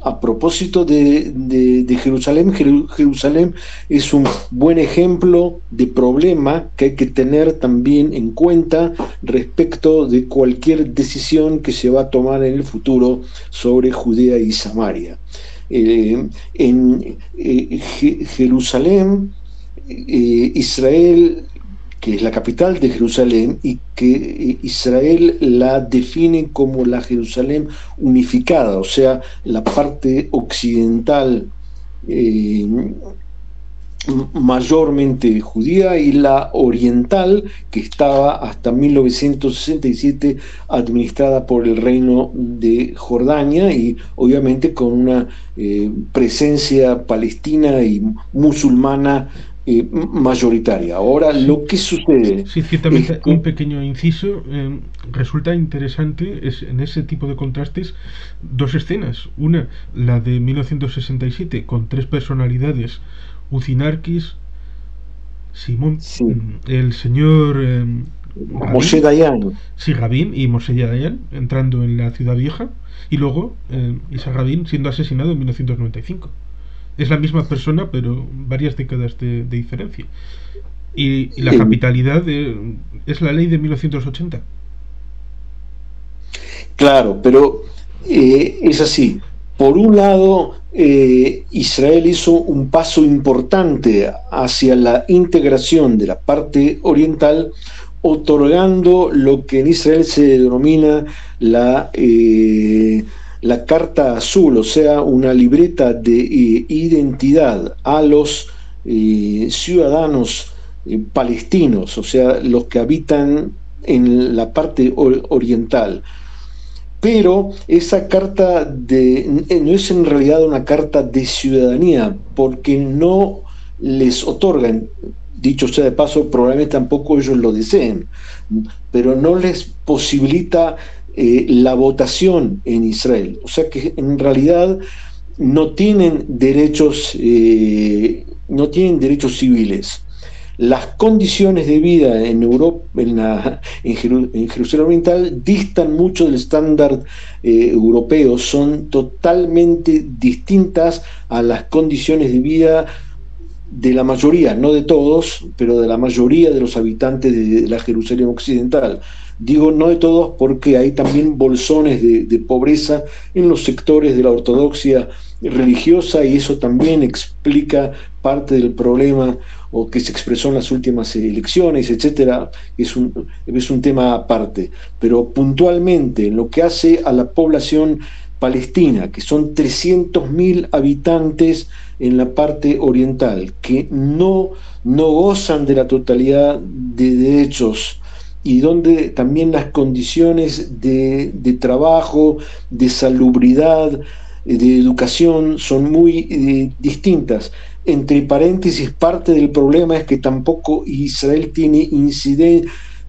A propósito de, Jerusalén, Jerusalén es un buen ejemplo de problema que hay que tener también en cuenta respecto de cualquier decisión que se va a tomar en el futuro sobre Judea y Samaria. En Jerusalén, Israel que es la capital de Jerusalén y que eh, Israel la define como la Jerusalén unificada, o sea, la parte occidental eh, mayormente judía y la oriental que estaba hasta 1967 administrada por el reino de Jordania y obviamente con una eh, presencia palestina y musulmana eh, mayoritaria. Ahora, lo que sucede. Sí, ciertamente, un pequeño inciso. Eh, resulta interesante es, en ese tipo de contrastes dos escenas. Una, la de 1967, con tres personalidades: Ucinarquis, Simón, mm, el señor. Eh, Moshe Dayan. Sí, Rabin y Moshe Dayan entrando en la ciudad vieja. Y luego eh, Isa Rabin siendo asesinado en 1995 es la misma persona, pero varias décadas de, diferencia. Y, la capitalidad es la ley de 1980. Claro, pero eh, es así. Por un lado, eh, Israel hizo un paso importante hacia la integración de la parte oriental, otorgando lo que en Israel se denomina la eh, la carta azul, o sea, una libreta de eh, identidad a los ciudadanos palestinos, o sea, los que habitan en la parte oriental. Pero esa carta de, no es en realidad una carta de ciudadanía, porque no les otorgan, dicho sea de paso, probablemente tampoco ellos lo deseen, pero no les posibilita eh, la votación en Israel. O sea que en realidad no tienen derechos, eh, no tienen derechos civiles. Las condiciones de vida en Europa, en, Jerusalén Oriental, distan mucho del estándar eh, europeo, son totalmente distintas a las condiciones de vida de la mayoría, no de todos, pero de la mayoría de los habitantes de la Jerusalén Occidental. Digo no de todos porque hay también bolsones de, pobreza en los sectores de la ortodoxia religiosa y eso también explica parte del problema o que se expresó en las últimas elecciones, etcétera, es un, es un tema aparte. Pero puntualmente, en lo que hace a la población palestina, que son 300.000 habitantes en la parte oriental, que no, no gozan de la totalidad de derechos y donde también las condiciones de, trabajo, de salubridad, de educación son muy eh, distintas. Entre paréntesis, parte del problema es que tampoco Israel tiene,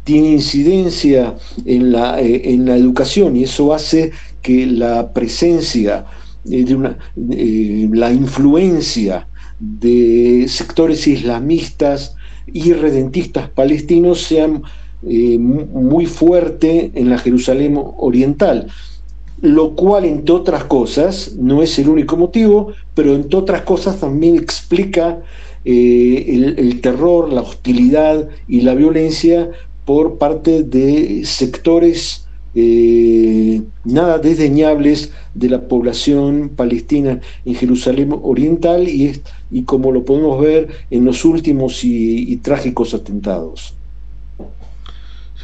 incidencia en la, eh, en la educación y eso hace que la presencia de una, la influencia de sectores islamistas y redentistas palestinos sean eh, muy fuerte en la Jerusalén oriental, lo cual, entre otras cosas, no es el único motivo, pero entre otras cosas también explica eh, el, terror, la hostilidad y la violencia por parte de sectores eh, nada desdeñables de la población palestina en Jerusalén Oriental y, y como lo podemos ver en los últimos y trágicos atentados.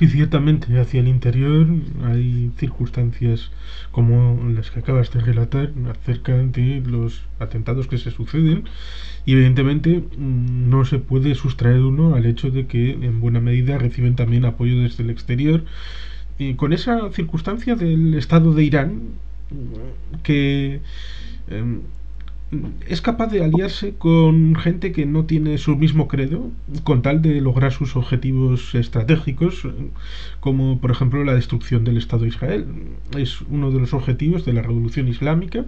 Sí, ciertamente, hacia el interior hay circunstancias como las que acabas de relatar acerca de los atentados que se suceden y evidentemente mm, no se puede sustraer uno al hecho de que en buena medida reciben también apoyo desde el exterior. Y con esa circunstancia del Estado de Irán que em, es capaz de aliarse con gente que no tiene su mismo credo con tal de lograr sus objetivos estratégicos, como por ejemplo la destrucción del Estado de Israel. Es uno de los objetivos de la revolución islámica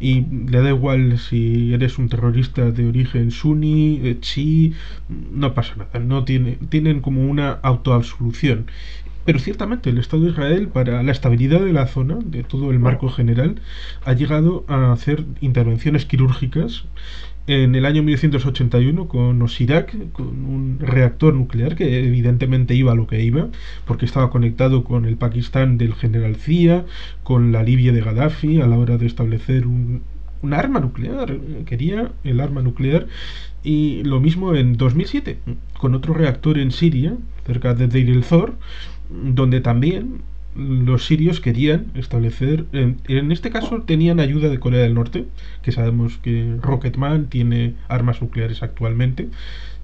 y le da igual si eres un terrorista de origen suní, eh, chi, no pasa nada, no tiene, tienen como una autoabsolución pero ciertamente el Estado de Israel, para la estabilidad de la zona, de todo el marco general, ha llegado a hacer intervenciones quirúrgicas en el año 1981 con Osirak, con un reactor nuclear que evidentemente iba a lo que iba, porque estaba conectado con el Pakistán del general Zia, con la Libia de Gaddafi a la hora de establecer un, un arma nuclear, quería el arma nuclear y lo mismo en 2007 con otro reactor en Siria, cerca de Deir el-Zor, donde también los sirios querían establecer, en, este caso tenían ayuda de Corea del Norte, que sabemos que Rocketman tiene armas nucleares actualmente,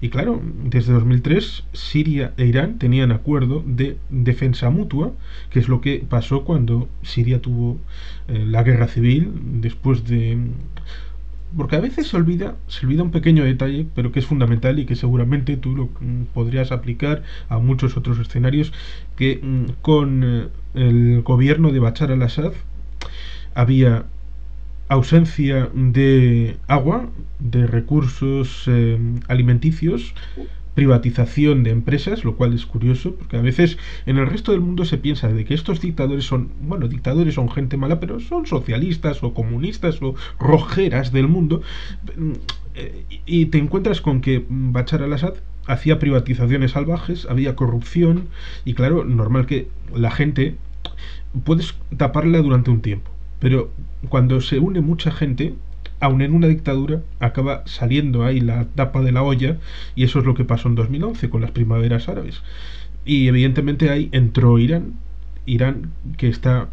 y claro, desde 2003 Siria e Irán tenían acuerdo de defensa mutua, que es lo que pasó cuando Siria tuvo eh, la guerra civil después de porque a veces se olvida, se olvida un pequeño detalle, pero que es fundamental y que seguramente tú lo mm, podrías aplicar a muchos otros escenarios, que mm, con eh, el gobierno de Bachar al-Assad había ausencia de agua, de recursos eh, alimenticios, privatización de empresas, lo cual es curioso, porque a veces en el resto del mundo se piensa de que estos dictadores son, bueno, dictadores son gente mala, pero son socialistas o comunistas o rojeras del mundo, y te encuentras con que Bachar al-Assad hacía privatizaciones salvajes, había corrupción, y claro, normal que la gente puedes taparla durante un tiempo, pero cuando se une mucha gente, aun en una dictadura, acaba saliendo ahí la tapa de la olla, y eso es lo que pasó en 2011 con las primaveras árabes. Y evidentemente ahí entró Irán, Irán que está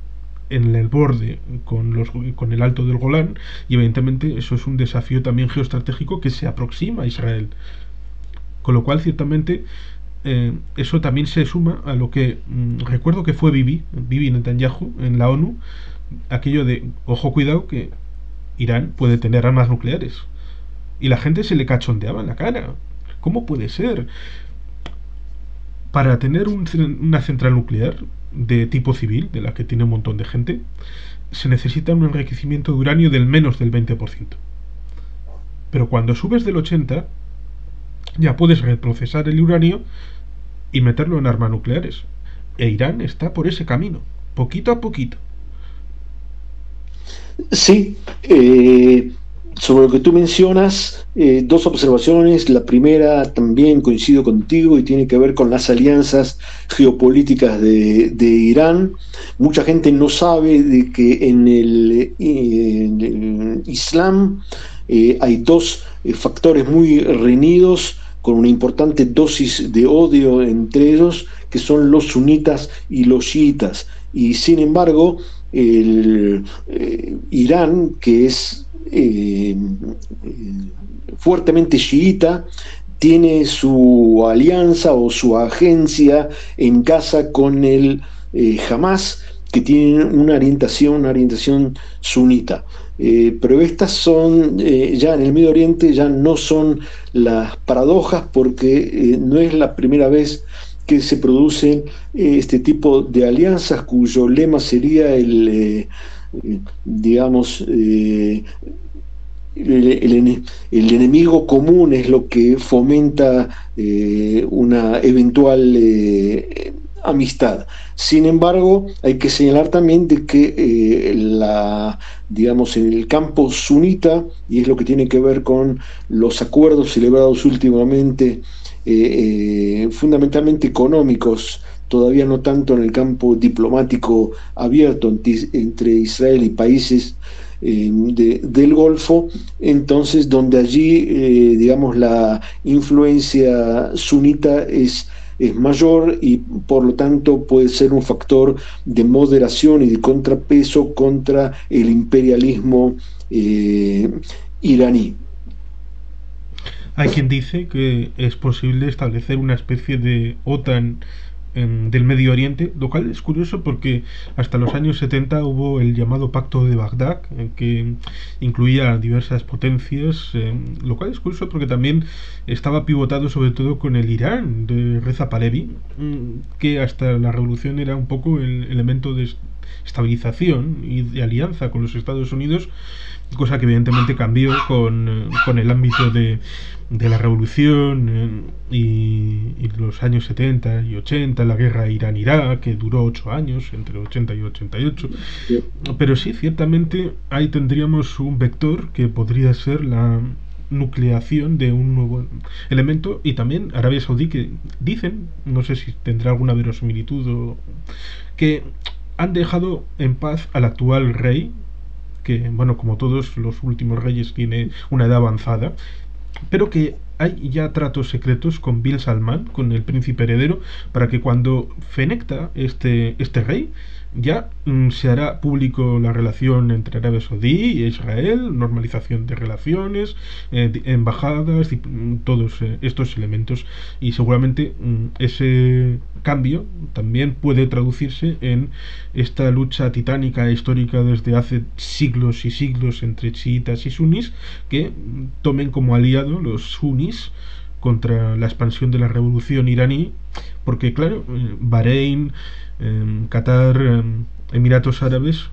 en el borde con, los, con el alto del Golán, y evidentemente eso es un desafío también geoestratégico que se aproxima a Israel. Con lo cual, ciertamente, eh, eso también se suma a lo que mm, recuerdo que fue Bibi, Bibi Netanyahu en la ONU, aquello de, ojo cuidado, que Irán puede tener armas nucleares. Y la gente se le cachondeaba en la cara. ¿Cómo puede ser? Para tener una central nuclear de tipo civil, de la que tiene un montón de gente, se necesita un enriquecimiento de uranio del menos del 20%. Pero cuando subes del 80, ya puedes reprocesar el uranio y meterlo en armas nucleares. E Irán está por ese camino, poquito a poquito. Sí, eh, sobre lo que tú mencionas, eh, dos observaciones. La primera también coincido contigo y tiene que ver con las alianzas geopolíticas de, Irán. Mucha gente no sabe de que en el, Islam eh, hay dos factores muy reñidos con una importante dosis de odio entre ellos, que son los sunitas y los chiitas. Y sin embargo, el eh, Irán, que es eh, fuertemente chiita, tiene su alianza o su agencia en casa con el eh, Hamas, que tiene una orientación, una orientación sunita. pero estas son, ya en el Medio Oriente, ya no son las paradojas porque no es la primera vez que se producen eh, este tipo de alianzas cuyo lema sería el, eh, digamos, eh, el, enemigo común es lo que fomenta una eventual amistad. Sin embargo, hay que señalar también de que la, digamos, en el campo sunita, y es lo que tiene que ver con los acuerdos celebrados últimamente eh, eh, fundamentalmente económicos, todavía no tanto en el campo diplomático abierto entre Israel y países eh, del Golfo, entonces donde allí, digamos, la influencia sunita es, es mayor y por lo tanto puede ser un factor de moderación y de contrapeso contra el imperialismo iraní. Hay quien dice que es posible establecer una especie de OTAN del Medio Oriente, lo cual es curioso porque hasta los años 70 hubo el llamado Pacto de Bagdad, que incluía diversas potencias, eh, lo cual es curioso porque también estaba pivotado sobre todo con el Irán de Reza Pahlavi, mm, que hasta la revolución era un poco el elemento de estabilización y de alianza con los Estados Unidos, cosa que evidentemente cambió con, con el ámbito de de la revolución eh, y, los años 70 y 80, la guerra Irán-Irak, que duró 8 años, entre 80 y 88. Pero sí, ciertamente ahí tendríamos un vector que podría ser la nucleación de un nuevo elemento y también Arabia Saudí que dicen, no sé si tendrá alguna verosimilitud o que han dejado en paz al actual rey que bueno como todos los últimos reyes tiene una edad avanzada pero que hay ya tratos secretos con Bill Salman, con el príncipe heredero, para que cuando fenecta este, este rey, ya mm, se hará público la relación entre Arabia Saudí e Israel, normalización de relaciones, eh, embajadas, y, mm, todos eh, estos elementos. Y seguramente mm, ese cambio también puede traducirse en esta lucha titánica e histórica desde hace siglos y siglos entre chiitas y sunis, que tomen como aliado los sunis contra la expansión de la revolución iraní, porque claro, eh, Qatar, Emiratos Árabes,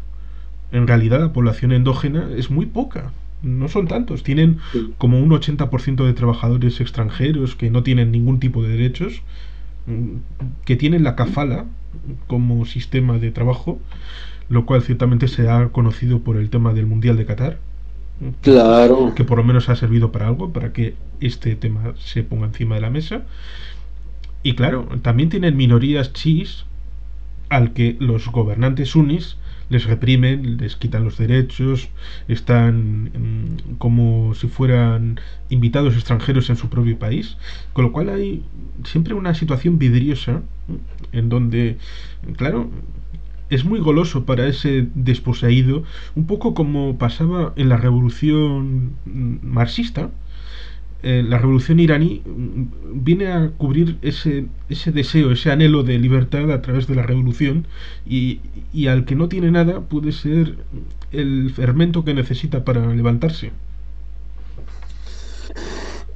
en realidad la población endógena es muy poca. No son tantos. Tienen como un 80% de trabajadores extranjeros que no tienen ningún tipo de derechos, mm, que tienen la kafala como sistema de trabajo, lo cual ciertamente se ha conocido por el tema del Mundial de Qatar. Claro. Que por lo menos ha servido para algo, para que este tema se ponga encima de la mesa. Y claro, también tienen minorías chis al que los gobernantes sunis les reprimen, les quitan los derechos, están mm, como si fueran invitados extranjeros en su propio país, con lo cual hay siempre una situación vidriosa en donde, claro, es muy goloso para ese desposeído, un poco como pasaba en la revolución mm, marxista, eh, la revolución iraní mm, viene a cubrir ese, ese deseo, ese anhelo de libertad a través de la revolución y, al que no tiene nada puede ser el fermento que necesita para levantarse.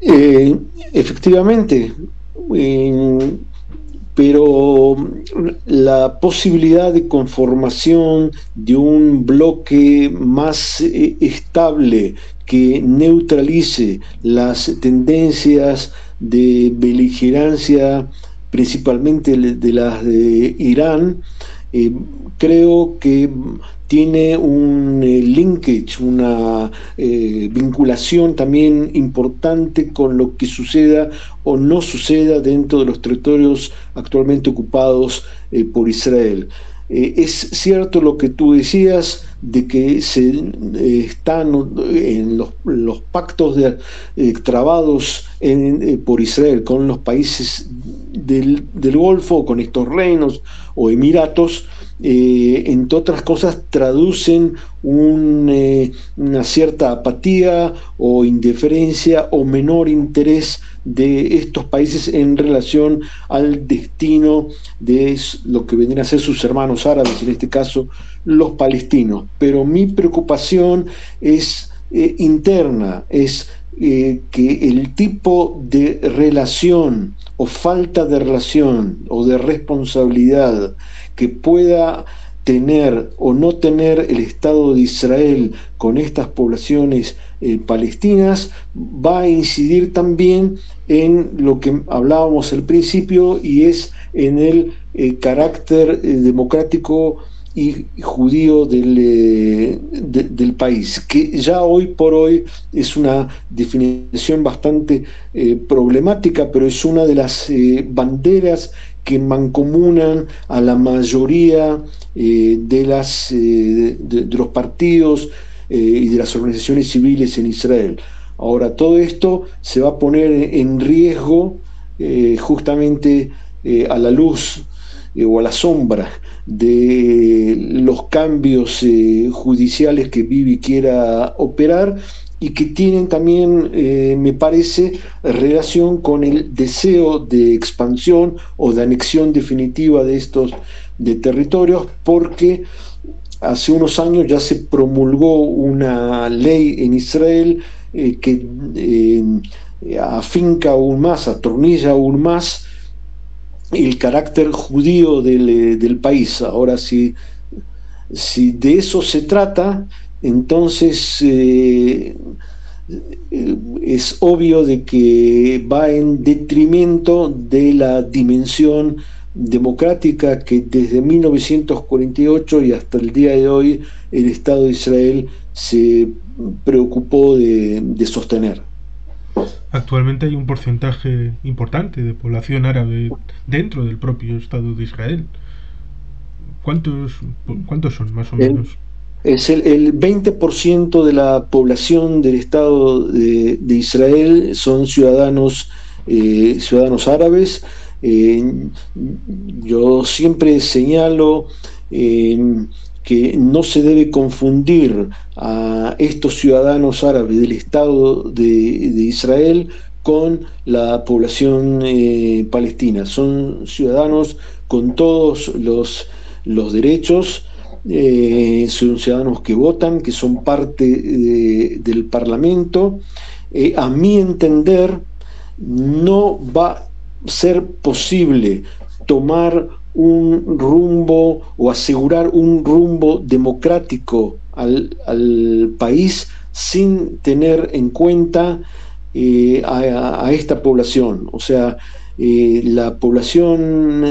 Eh, efectivamente, pero la posibilidad de conformación de un bloque más eh, estable que neutralice las tendencias de beligerancia, principalmente de las de Irán, eh, creo que tiene un eh, linkage, una eh, vinculación también importante con lo que suceda o no suceda dentro de los territorios actualmente ocupados por Israel. es cierto lo que tú decías, de que se eh, están en los, pactos de, eh, trabados eh, por Israel con los países del, Golfo, con estos reinos o emiratos, entre otras cosas traducen una cierta apatía o indiferencia o menor interés de estos países en relación al destino de lo que vendrían a ser sus hermanos árabes, en este caso los palestinos. Pero mi preocupación es eh, interna, es eh, que el tipo de relación o falta de relación o de responsabilidad que pueda tener o no tener el Estado de Israel con estas poblaciones eh, palestinas va a incidir también en lo que hablábamos al principio y es en el carácter democrático y judío del, eh, del, país, que ya hoy por hoy es una definición bastante eh, problemática, pero es una de las eh, banderas que mancomunan a la mayoría de, las, de, los partidos y de las organizaciones civiles en Israel. Ahora, todo esto se va a poner en riesgo justamente a la luz o a la sombra de los cambios eh, judiciales que Bibi quiera operar y que tienen también, eh, me parece, relación con el deseo de expansión o de anexión definitiva de estos de territorios, porque hace unos años ya se promulgó una ley en Israel eh, que eh, afinca aún más, atornilla aún más el carácter judío del, país. Ahora, si, si de eso se trata, entonces eh, es obvio de que va en detrimento de la dimensión democrática que desde 1948 y hasta el día de hoy el Estado de Israel se preocupó de, sostener. Actualmente hay un porcentaje importante de población árabe dentro del propio Estado de Israel. ¿Cuántos, cuántos son más o menos? Es el, 20% de la población del Estado de, Israel son ciudadanos, eh, ciudadanos árabes. Eh, yo siempre señalo eh, que no se debe confundir a estos ciudadanos árabes del Estado de, Israel con la población palestina. Son ciudadanos con todos los, los derechos eh, son ciudadanos que votan, que son parte del Parlamento. Eh, a mi entender, no va a ser posible tomar un rumbo o asegurar un rumbo democrático al, país sin tener en cuenta eh, a, esta población. O sea, la población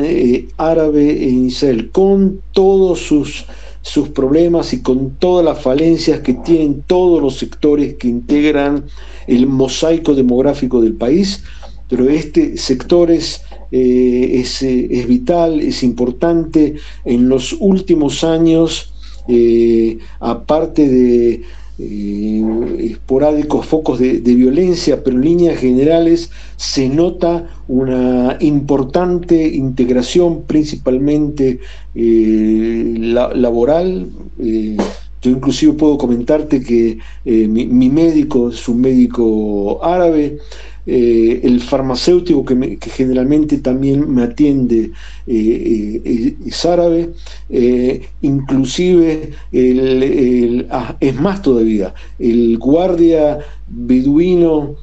árabe en Israel, con todos sus sus problemas y con todas las falencias que tienen todos los sectores que integran el mosaico demográfico del país, pero este sector es, eh, eh, es, vital, es importante. En los últimos años, eh, aparte de esporádicos focos de, violencia, pero en líneas generales se nota una importante integración, principalmente eh, laboral. Eh, yo inclusive puedo comentarte que eh, mi, médico es un médico árabe, el farmacéutico que, generalmente también me atiende es árabe, inclusive ah, es más todavía, el guardia beduino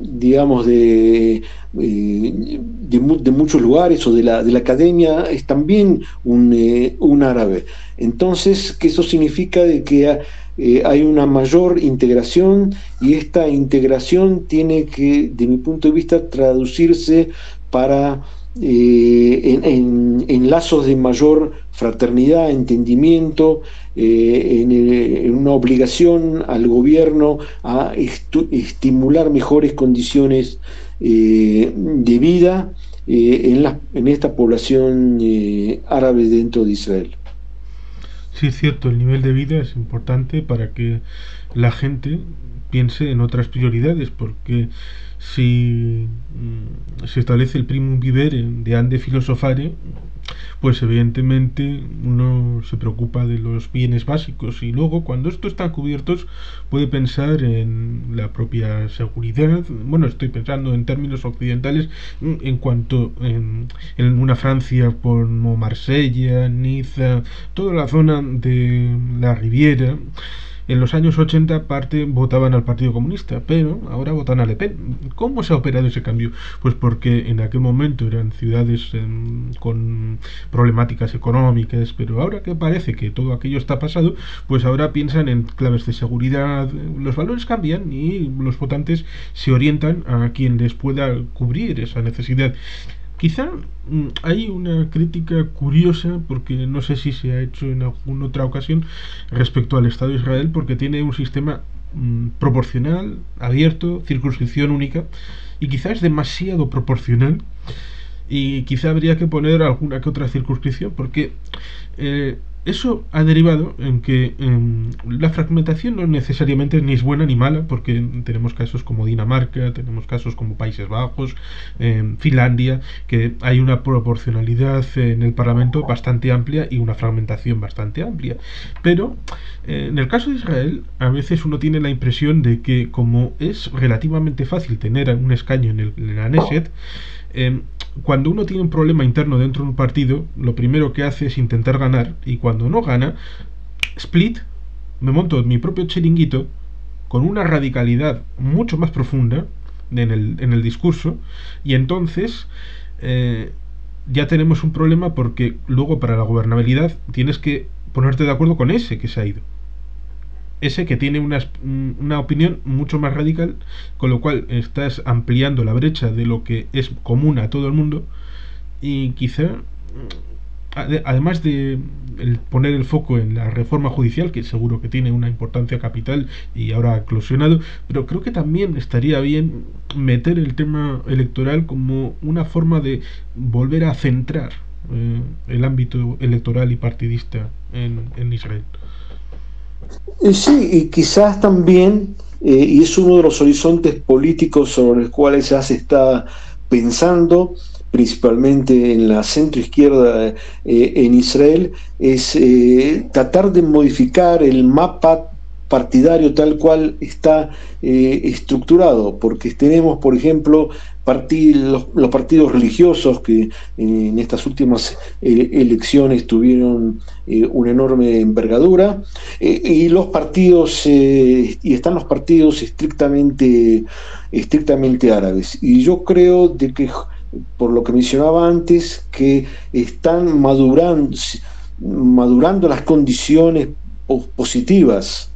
digamos, de, eh, de, muchos lugares o de la, de la academia es también un, eh, un, árabe. Entonces, que eso significa de que eh, hay una mayor integración y esta integración tiene que, de mi punto de vista, traducirse para en, lazos de mayor fraternidad, entendimiento, en, una obligación al gobierno a estimular mejores condiciones eh, de vida eh, en, la, en esta población eh, árabe dentro de Israel. Sí, es cierto, el nivel de vida es importante para que la gente piense en otras prioridades, porque si mm, se establece el primum vivere de ande filosofare, pues evidentemente uno se preocupa de los bienes básicos y luego cuando esto está cubiertos puede pensar en la propia seguridad. Bueno, estoy pensando en términos occidentales mm, en cuanto en, en una Francia como Marsella, Niza, toda la zona de la Riviera en los años 80 parte votaban al Partido Comunista, pero ahora votan a Le Pen. ¿Cómo se ha operado ese cambio? Pues porque en aquel momento eran ciudades em, con problemáticas económicas, pero ahora que parece que todo aquello está pasado, pues ahora piensan en claves de seguridad, los valores cambian y los votantes se orientan a quien les pueda cubrir esa necesidad. Quizá mm, hay una crítica curiosa, porque no sé si se ha hecho en alguna otra ocasión, respecto al Estado de Israel, porque tiene un sistema mm, proporcional, abierto, circunscripción única, y quizá es demasiado proporcional, y quizá habría que poner alguna que otra circunscripción, porque eh, eso ha derivado en que em, la fragmentación no necesariamente ni es buena ni mala, porque tenemos casos como Dinamarca, tenemos casos como Países Bajos, em, Finlandia, que hay una proporcionalidad en el Parlamento bastante amplia y una fragmentación bastante amplia. Pero eh, en el caso de Israel, a veces uno tiene la impresión de que como es relativamente fácil tener un escaño en, el, en la Neset, em, cuando uno tiene un problema interno dentro de un partido, lo primero que hace es intentar ganar y cuando no gana, split, me monto mi propio chiringuito con una radicalidad mucho más profunda en el, en el discurso y entonces eh, ya tenemos un problema porque luego para la gobernabilidad tienes que ponerte de acuerdo con ese que se ha ido ese que tiene una, una, opinión mucho más radical, con lo cual estás ampliando la brecha de lo que es común a todo el mundo y quizá, además de poner el foco en la reforma judicial, que seguro que tiene una importancia capital y ahora ha eclosionado, pero creo que también estaría bien meter el tema electoral como una forma de volver a centrar eh, el ámbito electoral y partidista en, en Israel. Eh, sí, y quizás también, eh, y es uno de los horizontes políticos sobre los cuales ya se está pensando, principalmente en la centroizquierda eh, en Israel, es tratar de modificar el mapa partidario tal cual está estructurado, porque tenemos, por ejemplo, los, partidos religiosos que en estas últimas eh, elecciones tuvieron eh, una enorme envergadura, eh, y los partidos, y están los partidos estrictamente, estrictamente árabes. Y yo creo de que, por lo que mencionaba antes, que están madurando, madurando las condiciones positivas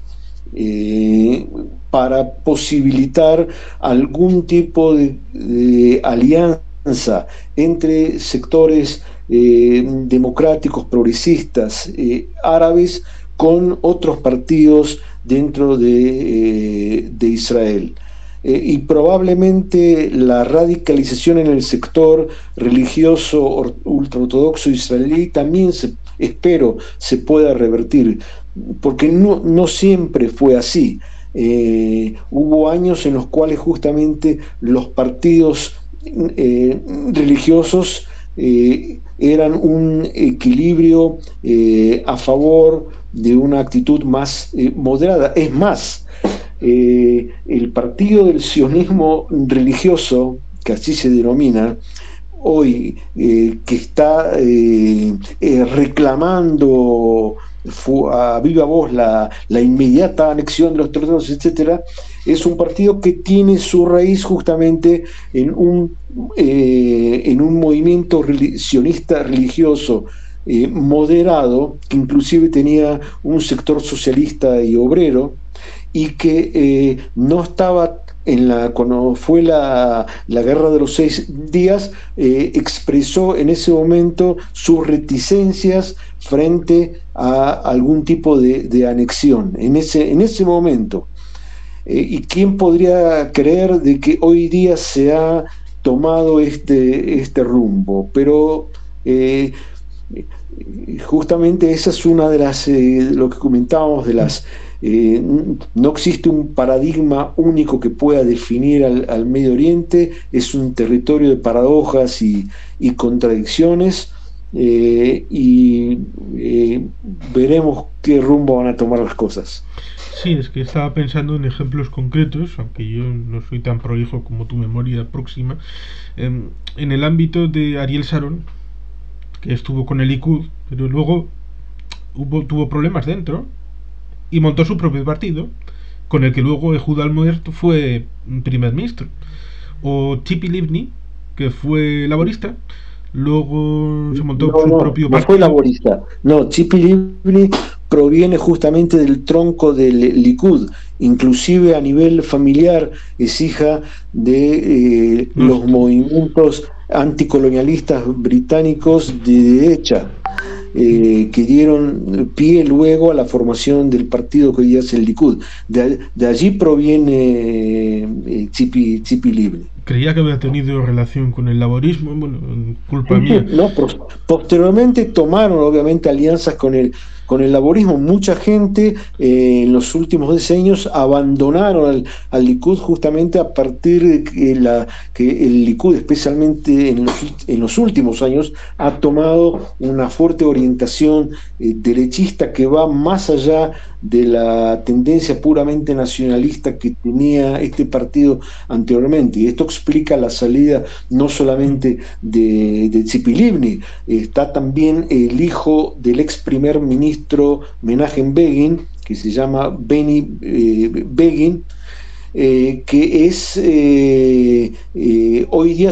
para posibilitar algún tipo de, alianza entre sectores eh, democráticos, progresistas, eh, árabes, con otros partidos dentro de, eh, de Israel. y probablemente la radicalización en el sector religioso ultraortodoxo israelí también se, espero se pueda revertir, porque no, no siempre fue así. Eh, hubo años en los cuales justamente los partidos eh, religiosos eh, eran un equilibrio a favor de una actitud más moderada. Es más, el partido del sionismo religioso, que así se denomina, hoy que está reclamando a viva voz la, inmediata anexión de los territorios, etcétera, es un partido que tiene su raíz justamente en un, eh, en un movimiento sionista religioso eh, moderado, que inclusive tenía un sector socialista y obrero, y que eh, no estaba en la, cuando fue la, guerra de los seis días, eh, expresó en ese momento sus reticencias frente a algún tipo de, anexión, en ese, en ese momento. Eh, ¿Y quién podría creer de que hoy día se ha tomado este, este rumbo? Pero eh, justamente esa es una de las, lo que comentábamos, de las eh, no existe un paradigma único que pueda definir al, Medio Oriente, es un territorio de paradojas y, contradicciones. Eh, y eh, veremos qué rumbo van a tomar las cosas. Sí, es que estaba pensando en ejemplos concretos, aunque yo no soy tan prolijo como tu memoria próxima, em, en el ámbito de Ariel Sharon, que estuvo con el Likud, pero luego hubo, tuvo problemas dentro y montó su propio partido, con el que luego Ehud Almoert fue primer ministro. O Chipi Livni, que fue laborista, luego se montó su propio partido. No fue laborista, no, Chipi Livni proviene justamente del tronco del Likud, inclusive a nivel familiar es hija de eh, los movimientos anticolonialistas británicos de derecha. Eh, que dieron pie luego a la formación del partido que hoy es el Likud. De, allí proviene eh, Chipi, Libre. Creía que había tenido relación con el laborismo, bueno, culpa mía. No, posteriormente tomaron obviamente alianzas con el con el laborismo. Mucha gente eh, en los últimos decenios abandonaron al, Likud justamente a partir de que, la, que el Likud, especialmente en los, en los, últimos años, ha tomado una fuerte orientación eh, derechista que va más allá de la tendencia puramente nacionalista que tenía este partido anteriormente. Y esto explica la salida no solamente de, de está también el hijo del ex primer ministro Menachem Begin, que se llama Benny eh, Begin, eh, que es eh, hoy día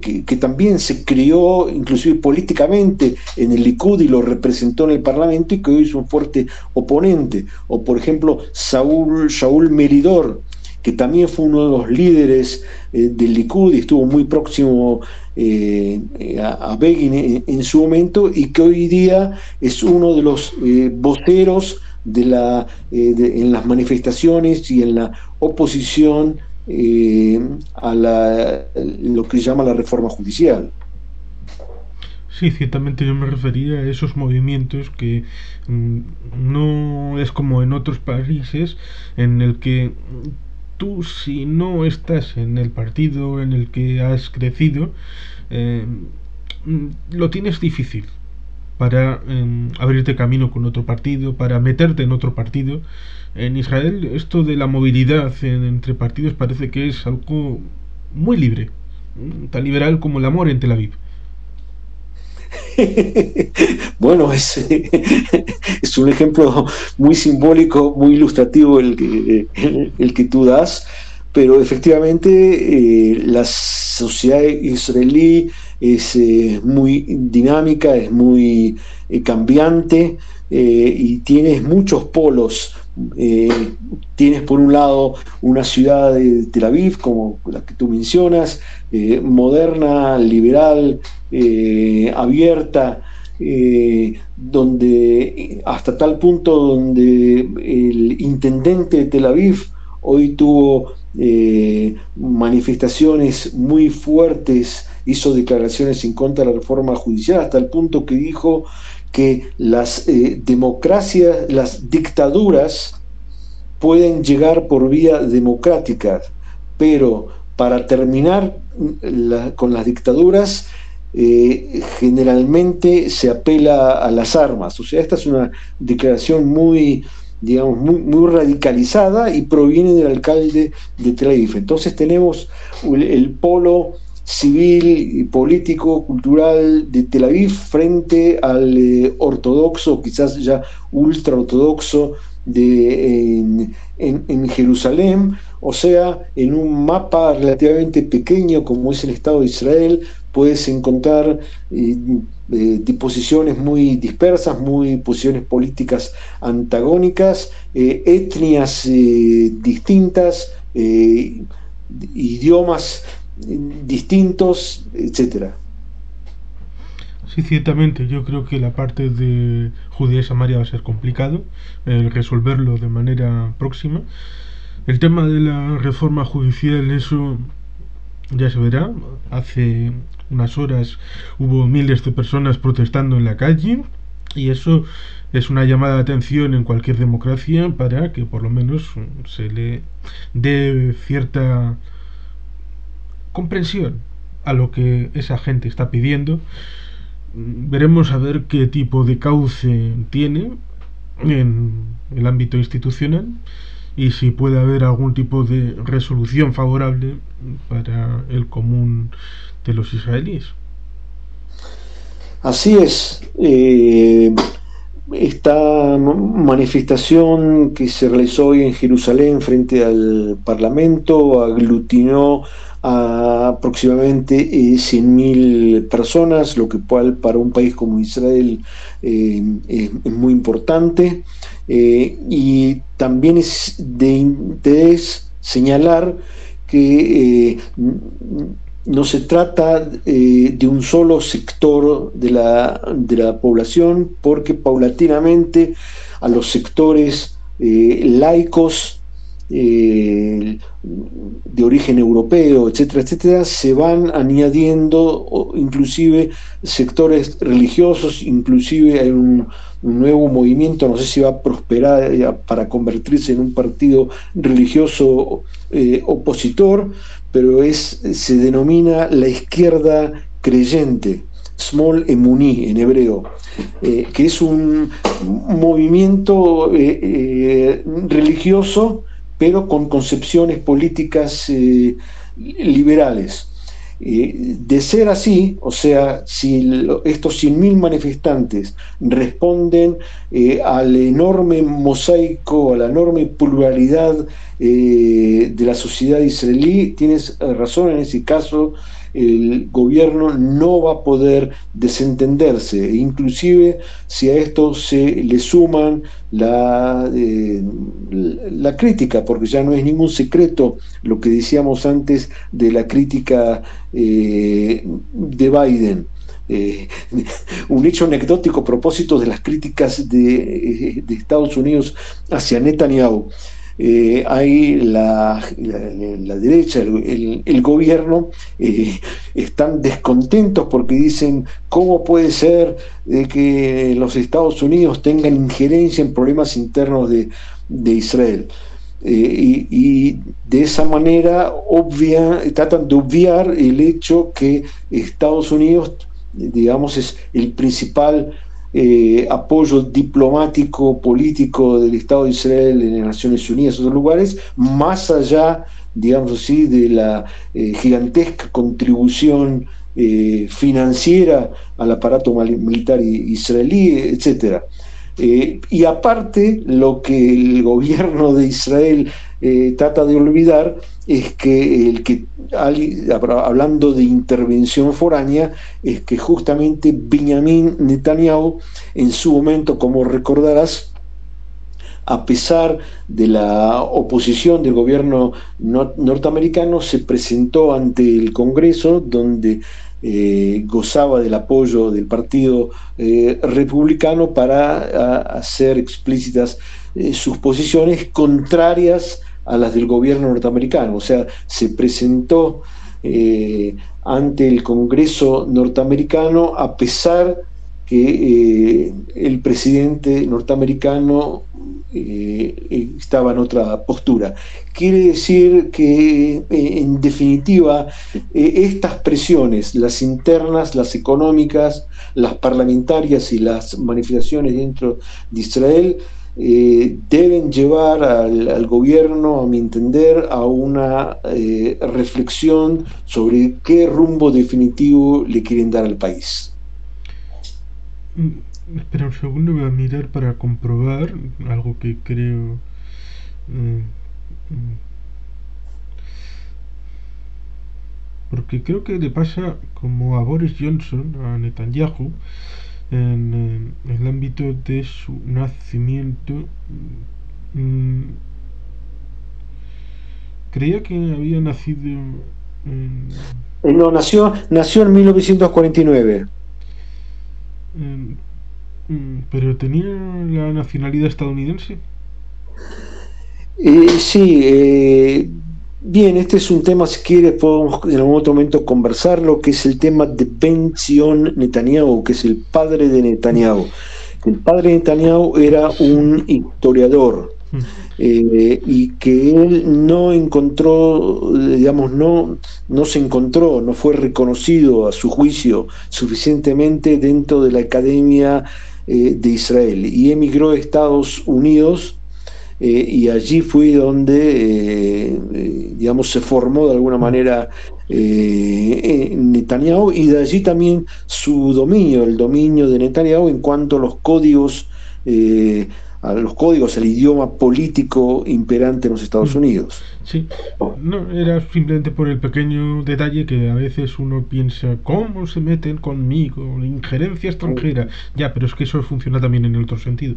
que, también se crió inclusive políticamente en el Likud y lo representó en el Parlamento y que hoy es un fuerte oponente. O por ejemplo Saúl Shaul Meridor que también fue uno de los líderes del Likud y estuvo muy próximo a, Begin en, su momento y que hoy día es uno de los voceros eh, en las manifestaciones y en la oposición eh, a la, lo que se llama la reforma judicial. Sí, ciertamente yo me refería a esos movimientos que mm, no es como en otros países en el que tú si no estás en el partido en el que has crecido, eh, mm, lo tienes difícil para em, abrirte camino con otro partido, para meterte en otro partido. En Israel esto de la movilidad entre partidos parece que es algo muy libre, tan liberal como el amor en Tel Aviv. bueno, es, es, un ejemplo muy simbólico, muy ilustrativo el que, el, que tú das, pero efectivamente eh, la sociedad israelí es eh, muy dinámica, es muy eh, cambiante eh, y tienes muchos polos. tienes por un lado una ciudad de Tel Aviv, como la que tú mencionas, moderna, liberal, abierta, donde hasta tal punto donde el intendente de Tel Aviv hoy tuvo manifestaciones muy fuertes hizo declaraciones en contra de la reforma judicial hasta el punto que dijo que las eh, democracias, las dictaduras pueden llegar por vía democrática, pero para terminar con las dictaduras eh, generalmente se apela a las armas. O sea, esta es una declaración muy, digamos, muy, radicalizada y proviene del alcalde de Tel Entonces tenemos el polo civil, político, cultural de Tel Aviv frente al eh, ortodoxo, quizás ya ultra ortodoxo de, en, Jerusalén, o sea, en un mapa relativamente pequeño como es el Estado de Israel, puedes encontrar eh, eh, disposiciones muy dispersas, muy posiciones políticas antagónicas, etnias distintas, idiomas distintos, etcétera. Sí, ciertamente, yo creo que la parte de Judía y Samaria va a ser complicado el resolverlo de manera próxima. El tema de la reforma judicial, eso ya se verá. Hace unas horas hubo miles de personas protestando en la calle y eso es una llamada de atención en cualquier democracia para que por lo menos se le dé cierta comprensión a lo que esa gente está pidiendo. Veremos a ver qué tipo de cauce tiene en el ámbito institucional y si puede haber algún tipo de resolución favorable para el común de los israelíes. Así es. Eh, esta manifestación que se realizó hoy en Jerusalén frente al Parlamento aglutinó aproximadamente eh, 100.000 personas, lo que para un país como Israel eh, es muy importante. Eh, y también es de interés señalar que eh, no se trata de un solo sector de la, de la población, porque paulatinamente a los sectores laicos eh, de origen europeo, etcétera, etcétera, se van añadiendo inclusive sectores religiosos, inclusive hay un, nuevo movimiento, no sé si va a prosperar eh, para convertirse en un partido religioso eh, opositor, pero es, se denomina la izquierda creyente, Small Emuni en hebreo, que es un movimiento religioso pero con concepciones políticas eh, liberales. Eh, de ser así, o sea, si estos 100.000 manifestantes responden eh, al enorme mosaico, a la enorme pluralidad de la sociedad israelí, tienes razón en ese caso, el gobierno no va a poder desentenderse, e inclusive si a esto se le suman la, eh, la crítica, porque ya no es ningún secreto lo que decíamos antes de la crítica eh, de Biden. Eh, un hecho anecdótico a propósito de las críticas de, de Estados Unidos hacia Netanyahu. Eh, hay la, la, derecha, el, gobierno, eh, están descontentos porque dicen, ¿cómo puede ser que los Estados Unidos tengan injerencia en problemas internos de, Israel? Eh, y, de esa manera obvia, tratan de obviar el hecho que Estados Unidos, digamos, es el principal eh, apoyo diplomático, político del Estado de Israel en las Naciones Unidas, otros lugares, más allá, digamos así, de la eh, gigantesca contribución eh, financiera al aparato militar israelí, etcétera. Y aparte, lo que el gobierno de Israel trata de olvidar es que el que hablando de intervención foránea, es que justamente Benjamin Netanyahu, en su momento, como recordarás, a pesar de la oposición del gobierno norteamericano, se presentó ante el Congreso, donde eh, gozaba del apoyo del Partido eh, Republicano para hacer explícitas eh, sus posiciones contrarias a las del gobierno norteamericano. O sea, se presentó ante el Congreso norteamericano a pesar que el presidente norteamericano eh, estaba en otra postura. Quiere decir que, en definitiva, estas presiones, las internas, las económicas, las parlamentarias y las manifestaciones dentro de Israel, eh, deben llevar al, gobierno, a mi entender, a una eh, reflexión sobre qué rumbo definitivo le quieren dar al país. Espera un segundo, voy a mirar para comprobar algo que creo... Mm, mm, porque creo que le pasa como a Boris Johnson, a Netanyahu, en, el ámbito de su nacimiento. Mm, creía que había nacido en... Eh, no, nació, nació en 1949. Mm, pero tenía la nacionalidad estadounidense. Eh, sí, eh, Bien, este es un tema, si quiere, podemos en algún otro momento conversarlo, que es el tema de Ben Zion Netanyahu, que es el padre de Netanyahu. El padre de Netanyahu era un historiador mm. eh, y que él no encontró, digamos, no, no se encontró, no fue reconocido a su juicio suficientemente dentro de la Academia eh, de Israel. Y emigró a Estados Unidos eh, y allí fue donde, eh, digamos, se formó de alguna manera Netanyahu y de allí también su dominio, el dominio de Netanyahu en cuanto a los códigos, a los códigos, al idioma político imperante en los Estados mm. Unidos. Sí, no, era simplemente por el pequeño detalle que a veces uno piensa, ¿cómo se meten conmigo? Injerencia extranjera. Ya, pero es que eso funciona también en el otro sentido.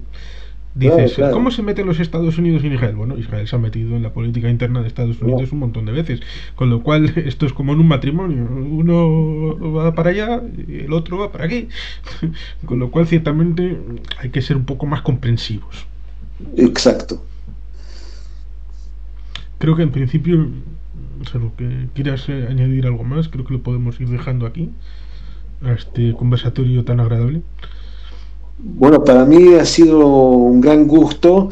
Dices, ¿cómo se meten los Estados Unidos en Israel? Bueno, Israel se ha metido en la política interna de Estados Unidos un montón de veces, con lo cual esto es como en un matrimonio, uno va para allá y el otro va para aquí, con lo cual ciertamente hay que ser un poco más comprensivos. Exacto. creo que en principio, salvo que quieras eh, añadir algo más, creo que lo podemos ir dejando aquí, a este conversatorio tan agradable. Bueno, para mí ha sido un gran gusto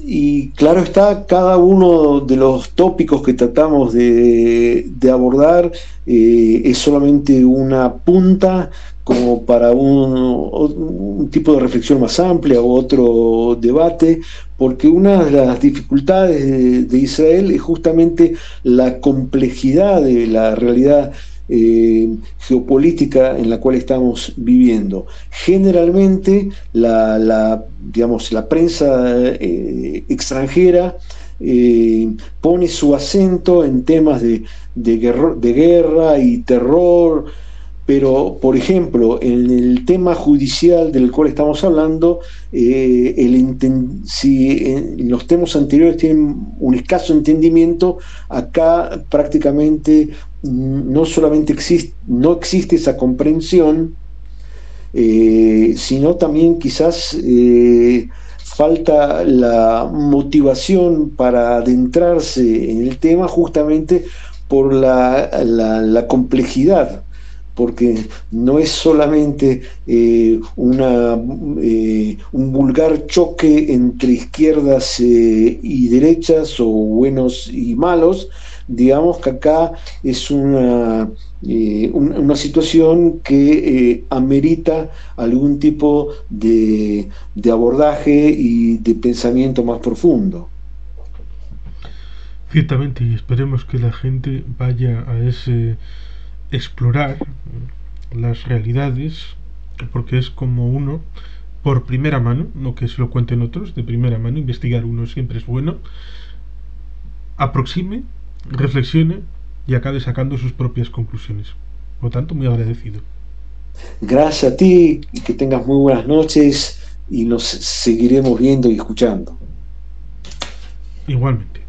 y claro está, cada uno de los tópicos que tratamos de, abordar eh, es solamente una punta como para un, tipo de reflexión más amplia o otro debate, porque una de las dificultades de, Israel es justamente la complejidad de la realidad eh, geopolítica en la cual estamos viviendo. Generalmente la, digamos, la prensa eh, extranjera eh, pone su acento en temas de, de guerra y terror, pero, por ejemplo, en el tema judicial del cual estamos hablando, eh, si en los temas anteriores tienen un escaso entendimiento, acá prácticamente no solamente existe, no existe esa comprensión, eh, sino también quizás eh, falta la motivación para adentrarse en el tema justamente por la complejidad porque no es solamente eh, una, eh, un vulgar choque entre izquierdas eh, y derechas o buenos y malos, digamos que acá es una, una situación que amerita algún tipo de, de abordaje y de pensamiento más profundo. Ciertamente, y esperemos que la gente vaya a ese explorar las realidades, porque es como uno, por primera mano, no que se lo cuenten otros, de primera mano, investigar uno siempre es bueno, aproxime, reflexione y acabe sacando sus propias conclusiones. Por lo tanto, muy agradecido. Gracias a ti y que tengas muy buenas noches y nos seguiremos viendo y escuchando. Igualmente.